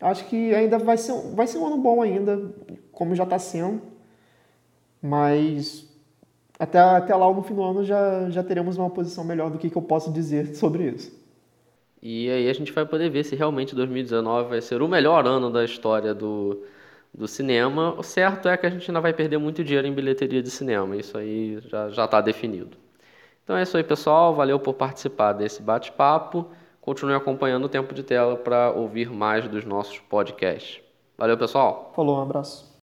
Acho que ainda vai ser, vai ser um ano bom ainda, como já está sendo. Mas até, até lá no fim do ano já, já teremos uma posição melhor do que, que eu posso dizer sobre isso. E aí a gente vai poder ver se realmente 2019 vai ser o melhor ano da história do, do cinema. O certo é que a gente ainda vai perder muito dinheiro em bilheteria de cinema. Isso aí já está definido. Então é isso aí, pessoal. Valeu por participar desse bate-papo. Continue acompanhando o tempo de tela para ouvir mais dos nossos podcasts. Valeu, pessoal. Falou, um abraço.